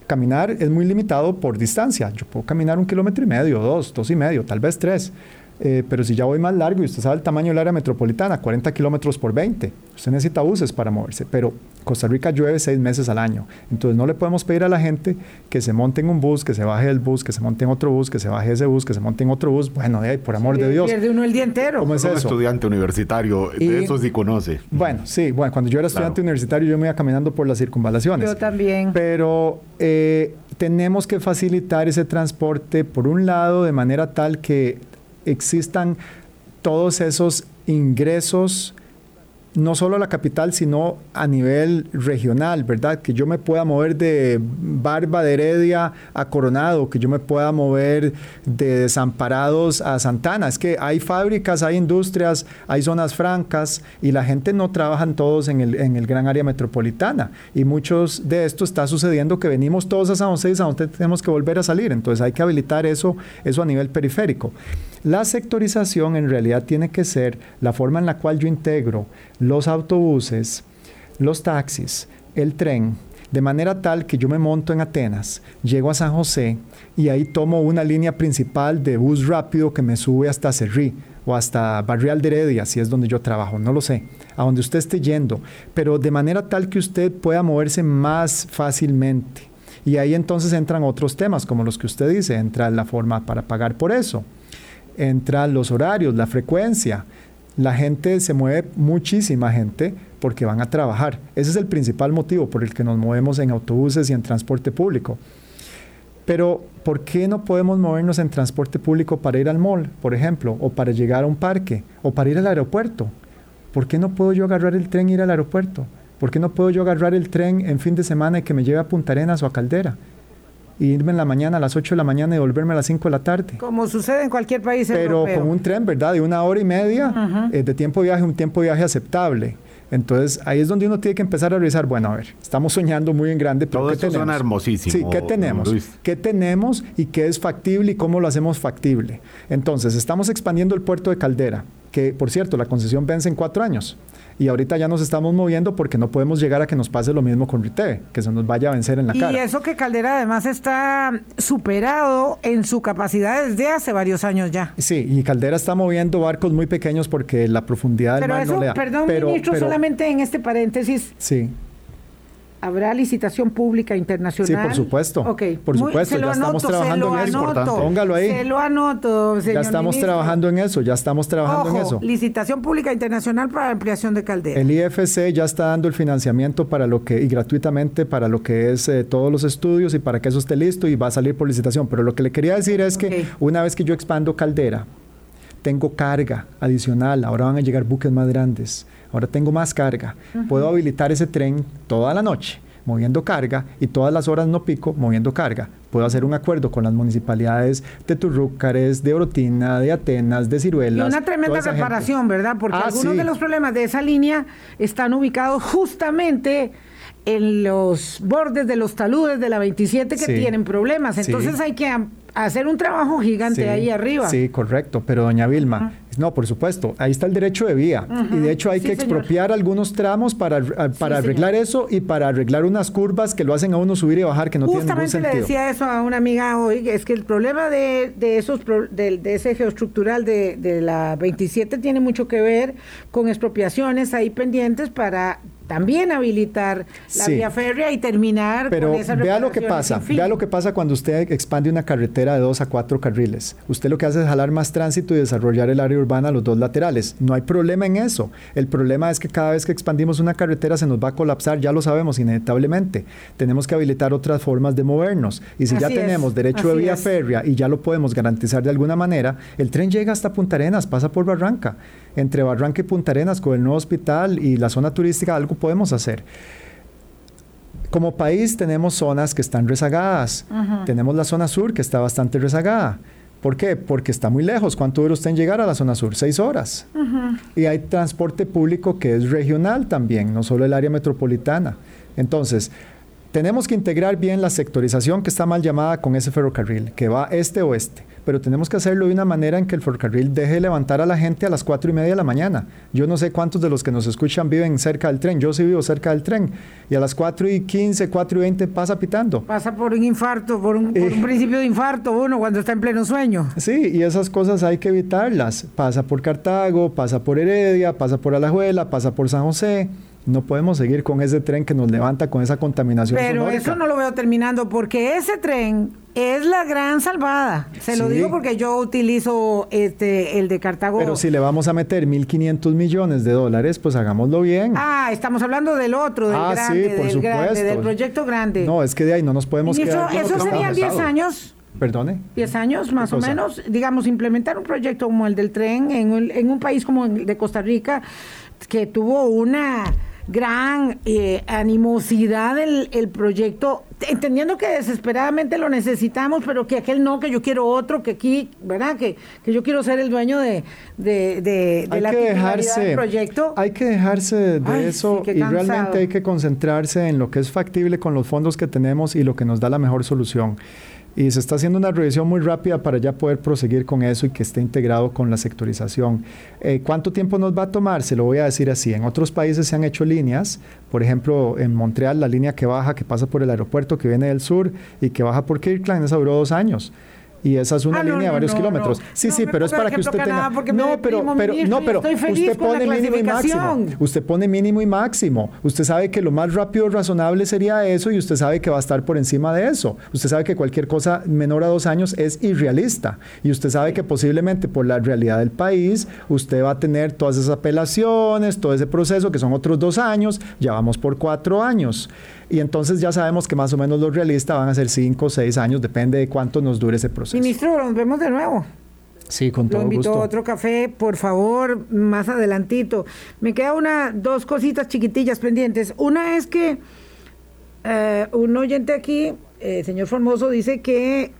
Caminar es muy limitado por distancia. Yo puedo caminar un kilómetro y medio, dos, dos y medio, tal vez tres. Eh, pero si ya voy más largo y usted sabe el tamaño del área metropolitana, 40 kilómetros por 20, usted necesita buses para moverse. Pero Costa Rica llueve seis meses al año. Entonces no le podemos pedir a la gente que se monte en un bus, que se baje del bus, que se monte en otro bus, que se baje ese bus, que se monte en otro bus. Bueno, eh, por amor de Dios. Pierde uno el día entero. ¿Cómo es Un eso? estudiante universitario, Y- de eso sí conoce. Bueno, sí, bueno, cuando yo era estudiante Claro. universitario yo me iba caminando por las circunvalaciones. Yo también. Pero eh, tenemos que facilitar ese transporte, por un lado, de manera tal que existan todos esos ingresos, no solo a la capital, sino a nivel regional, ¿verdad? Que yo me pueda mover de Barba de Heredia a Coronado, que yo me pueda mover de Desamparados a Santana. Es que hay fábricas, hay industrias, hay zonas francas y la gente no trabajan todos en el, en el gran área metropolitana. Y muchos de esto está sucediendo que venimos todos a San José y San José tenemos que volver a salir. Entonces hay que habilitar eso, eso a nivel periférico. La sectorización en realidad tiene que ser la forma en la cual yo integro los autobuses, los taxis, el tren, de manera tal que yo me monto en Atenas, llego a San José y ahí tomo una línea principal de bus rápido que me sube hasta Cerrí o hasta Barrial de Heredia, si es donde yo trabajo, no lo sé, a donde usted esté yendo, pero de manera tal que usted pueda moverse más fácilmente. Y ahí entonces entran otros temas, como los que usted dice, entra la forma para pagar por eso, entra los horarios, la frecuencia. La gente se mueve, muchísima gente, porque van a trabajar. Ese es el principal motivo por el que nos movemos en autobuses y en transporte público. Pero, ¿por qué no podemos movernos en transporte público para ir al mall, por ejemplo, o para llegar a un parque, o para ir al aeropuerto? ¿Por qué no puedo yo agarrar el tren e ir al aeropuerto? ¿Por qué no puedo yo agarrar el tren en fin de semana y que me lleve a Punta Arenas o a Caldera? Y irme en la mañana a las 8 de la mañana y volverme a las 5 de la tarde. Como sucede en cualquier país Pero europeo. con un tren, ¿verdad? De una hora y media eh, de tiempo de viaje, un tiempo de viaje aceptable. Entonces ahí es donde uno tiene que empezar a revisar, bueno, a ver, estamos soñando muy en grande, pero Todo ¿qué esto tenemos? suena hermosísimo, Sí, ¿qué tenemos? Luis. ¿Qué tenemos y qué es factible y cómo lo hacemos factible? Entonces, estamos expandiendo el puerto de Caldera. Que por cierto, la concesión vence en cuatro años. Y ahorita ya nos estamos moviendo porque no podemos llegar a que nos pase lo mismo con Riteve, que se nos vaya a vencer en la cara. Y eso que Caldera además está superado en su capacidad desde hace varios años ya. Sí, y Caldera está moviendo barcos muy pequeños porque la profundidad del pero mar eso, no le da. Perdón, pero, ministro, solamente en este paréntesis. Sí. ¿Habrá licitación pública internacional? Sí, por supuesto. Ok. Por supuesto, ya estamos trabajando en eso. Póngalo ahí. Se lo anoto, señor Ya estamos ministro. trabajando en eso, ya estamos trabajando Ojo, en eso. Licitación pública internacional para ampliación de caldera. El IFC ya está dando el financiamiento para lo que y gratuitamente para lo que es eh, todos los estudios y para que eso esté listo y va a salir por licitación. Pero lo que le quería decir es que una vez que yo expando caldera, tengo carga adicional, ahora van a llegar buques más grandes, ahora tengo más carga, puedo habilitar ese tren toda la noche moviendo carga y todas las horas no pico moviendo carga. Puedo hacer un acuerdo con las municipalidades de Turrúcares, de Orotina, de Atenas, de Y Ciruelas. una tremenda gente. reparación, ¿verdad? Porque Ah, algunos sí. de los problemas de esa línea están ubicados justamente en los bordes de los taludes de la 27 que Sí. tienen problemas. Sí. Entonces hay que hacer un trabajo gigante ahí arriba. Sí, correcto. Pero doña Vilma, no, por supuesto, ahí está el derecho de vía. Y de hecho hay Sí, que señor. expropiar algunos tramos para, para arreglar eso y para arreglar unas curvas que lo hacen a uno subir y bajar que no tienen ningún Justamente le sentido. decía eso a una amiga hoy, es que el problema de, de esos de, de ese geoestructural de, de la 27 tiene mucho que ver con expropiaciones ahí pendientes para también habilitar la Sí. vía férrea y terminar Pero con esas vea lo que pasa, vea lo que pasa cuando usted expande una carretera de dos a cuatro carriles. Usted lo que hace es jalar más tránsito y desarrollar el área urbana a los dos laterales. No hay problema en eso. El problema es que cada vez que expandimos una carretera se nos va a colapsar, ya lo sabemos inevitablemente. Tenemos que habilitar otras formas de movernos. Y si ya es, tenemos derecho de vía es. férrea y ya lo podemos garantizar de alguna manera, el tren llega hasta Punta Arenas, pasa por Barranca. Entre Barranca y Punta Arenas, con el nuevo hospital y la zona turística, algo podemos hacer. Como país tenemos zonas que están rezagadas. Tenemos la zona sur que está bastante rezagada. ¿Por qué? Porque está muy lejos. ¿Cuánto dura usted en llegar a la zona sur? Seis horas. Y hay transporte público que es regional también, no solo el área metropolitana. Entonces, tenemos que integrar bien la sectorización que está mal llamada con ese ferrocarril, que va este-oeste. Pero tenemos que hacerlo de una manera en que el ferrocarril deje de levantar a la gente a las cuatro y media de la mañana. Yo no sé cuántos de los que nos escuchan viven cerca del tren. Yo sí vivo cerca del tren. Y a las 4 y 15, 4 y 20 pasa pitando. Pasa por un infarto, por un, por Eh. un principio de infarto uno cuando está en pleno sueño. Sí, y esas cosas hay que evitarlas. Pasa por Cartago, pasa por Heredia, pasa por Alajuela, pasa por San José. No podemos seguir con ese tren que nos levanta con esa contaminación Pero sonórica. eso no lo veo terminando porque ese tren es la gran salvada. Se lo digo porque yo utilizo este el de Cartago. Pero si le vamos a meter 1.500 millones de dólares, pues hagámoslo bien. Ah, estamos hablando del otro, del Ah, grande, sí, por del grande, supuesto. del proyecto grande. No, es que de ahí no nos podemos Ministro, quedar. con eso serían estamos. 10 años. Perdone. 10 años más o menos, digamos, implementar un proyecto como el del tren en un, en un país como el de Costa Rica, que tuvo una gran eh, animosidad el, el proyecto, entendiendo que desesperadamente lo necesitamos, pero que aquel no, que yo quiero otro, que aquí, ¿verdad? Que, que yo quiero ser el dueño de, de, de- de la dejarse, del proyecto. hay que dejarse de Ay, eso sí, y realmente hay que concentrarse en lo que es factible con los fondos que tenemos y lo que nos da la mejor solución. Y se está haciendo una revisión muy rápida para ya poder proseguir con eso y que esté integrado con la sectorización. Eh, ¿Cuánto tiempo nos va a tomar? Se lo voy a decir así. En otros países se han hecho líneas, por ejemplo, en Montreal la línea que baja, que pasa por el aeropuerto, que viene del sur y que baja por Kirkland, esa duró dos años. Y esa es una Ah, no, línea de varios no, kilómetros. no. Sí, No sí, pero es para que usted tenga. No, pero, pero, no, pero usted pone mínimo y máximo. Usted pone mínimo y máximo. Usted sabe que lo más rápido razonable sería eso y usted sabe que va a estar por encima de eso. Usted sabe que cualquier cosa menor a dos años es irrealista. Y usted sabe que posiblemente por la realidad del país, usted va a tener todas esas apelaciones, todo ese proceso que son otros dos años, ya vamos por cuatro años. Y entonces ya sabemos que más o menos lo realista van a ser cinco o seis años, depende de cuánto nos dure ese proceso. Ministro, nos vemos de nuevo. Sí, con Lo todo invito gusto. a otro café, por favor, más adelantito. Me queda una, dos cositas chiquitillas pendientes. Una es que eh, un oyente aquí, eh, señor Formoso, dice que,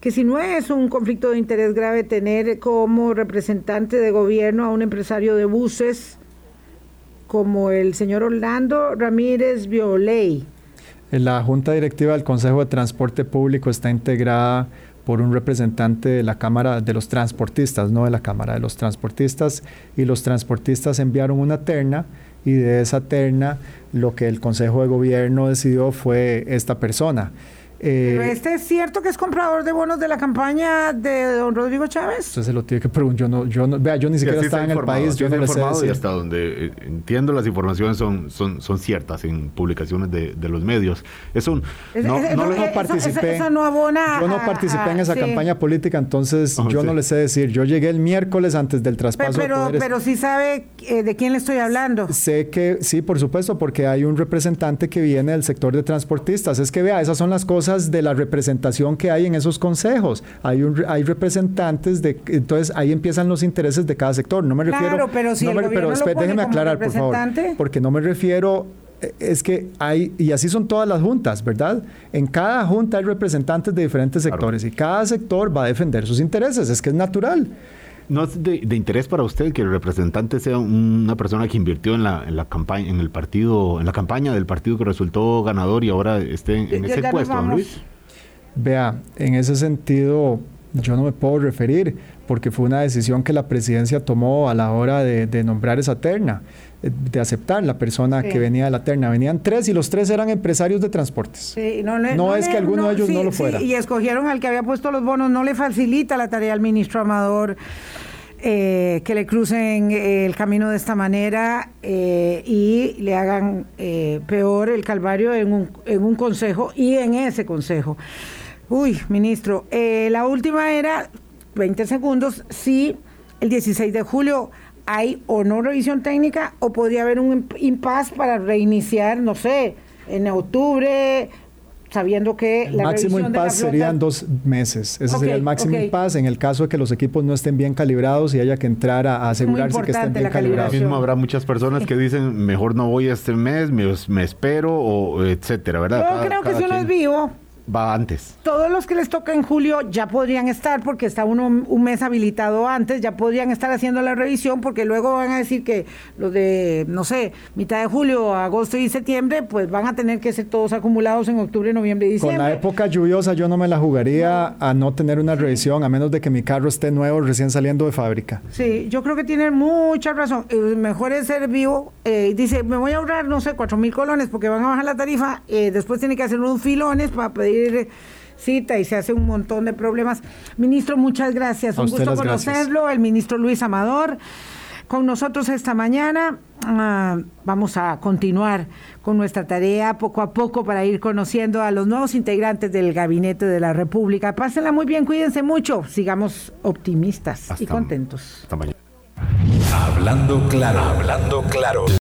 que si no es un conflicto de interés grave tener como representante de gobierno a un empresario de buses como el señor Orlando Ramírez Violey. La Junta Directiva del Consejo de Transporte Público está integrada por un representante de la Cámara de los Transportistas, no de la Cámara de los Transportistas, y los transportistas enviaron una terna y de esa terna lo que el Consejo de Gobierno decidió fue esta persona. Pero eh, este es cierto que es comprador de bonos de la campaña de don Rodrigo Chávez. Usted se lo tiene que preguntar. Yo no, yo no, vea, yo ni siquiera estaba en el país. Yo no le sé y hasta donde eh, entiendo las informaciones son, son, son ciertas en publicaciones de, de los medios. Es un no, no, participé. Esa, no abona yo no participé en esa campaña política, entonces yo no le sé decir. Yo llegué el miércoles antes del traspaso. Pero, de poderes. pero sí sabe eh, de quién le estoy hablando. Sé que sí, por supuesto, porque hay un representante que viene del sector de transportistas. Es que vea, esas son las cosas de la representación que hay en esos consejos. Hay, un, hay representantes de, entonces ahí empiezan los intereses de cada sector. No me refiero. Claro, pero si no el pero déjeme aclarar, por favor, porque no me refiero eh, es que hay, y así son todas las juntas, ¿verdad? En cada junta hay representantes de diferentes sectores y cada sector va a defender sus intereses, es que es natural. ¿No es de, interés para usted que el representante sea una persona que invirtió en la, en la campaña, en el partido, en la campaña del partido que resultó ganador y ahora esté en, ese puesto, don Luis? Vea, en ese sentido yo no me puedo referir porque fue una decisión que la presidencia tomó a la hora de, nombrar esa terna, de aceptar la persona que venía de la terna. Venían tres y los tres eran empresarios de transportes. no, es que alguno de ellos no lo fuera. y escogieron al que había puesto los bonos, no le facilita la tarea al ministro Amador eh, que le crucen eh, el camino de esta manera eh, y le hagan peor el calvario en un, en un consejo y en ese consejo. Uy, ministro, la última era 20 segundos, si el 16 de julio hay o no revisión técnica o podría haber un impasse para reiniciar, no sé, en octubre sabiendo que el máximo impasse serían dos meses. Ese sería el máximo impasse en el caso de que los equipos no estén bien calibrados y haya que entrar a, asegurarse que estén bien calibrados. Mismo habrá muchas personas que dicen mejor no voy este mes, me, espero o etcétera, ¿verdad? Yo creo que si uno es vivo, va antes. Todos los que les toca en julio ya podrían estar, porque está uno un mes habilitado antes, ya podrían estar haciendo la revisión, porque luego van a decir que los de, no sé, mitad de julio, agosto y septiembre, pues van a tener que ser todos acumulados en octubre, noviembre y diciembre. Con la época lluviosa yo no me la jugaría a no tener una revisión, a menos de que mi carro esté nuevo, recién saliendo de fábrica. Sí, yo creo que tienen mucha razón. mejor es ser vivo. Eh, dice, me voy a ahorrar, no sé, cuatro mil colones, porque van a bajar la tarifa, eh, después tiene que hacer unos filones para pedir cita y se hace un montón de problemas. Ministro, muchas gracias. un gusto conocerlo. El ministro Luis Amador con nosotros esta mañana. Ah, vamos a continuar con nuestra tarea poco a poco para ir conociendo a los nuevos integrantes del Gabinete de la República. Pásenla muy bien, cuídense mucho, sigamos optimistas y contentos. Hablando claro, hablando claro.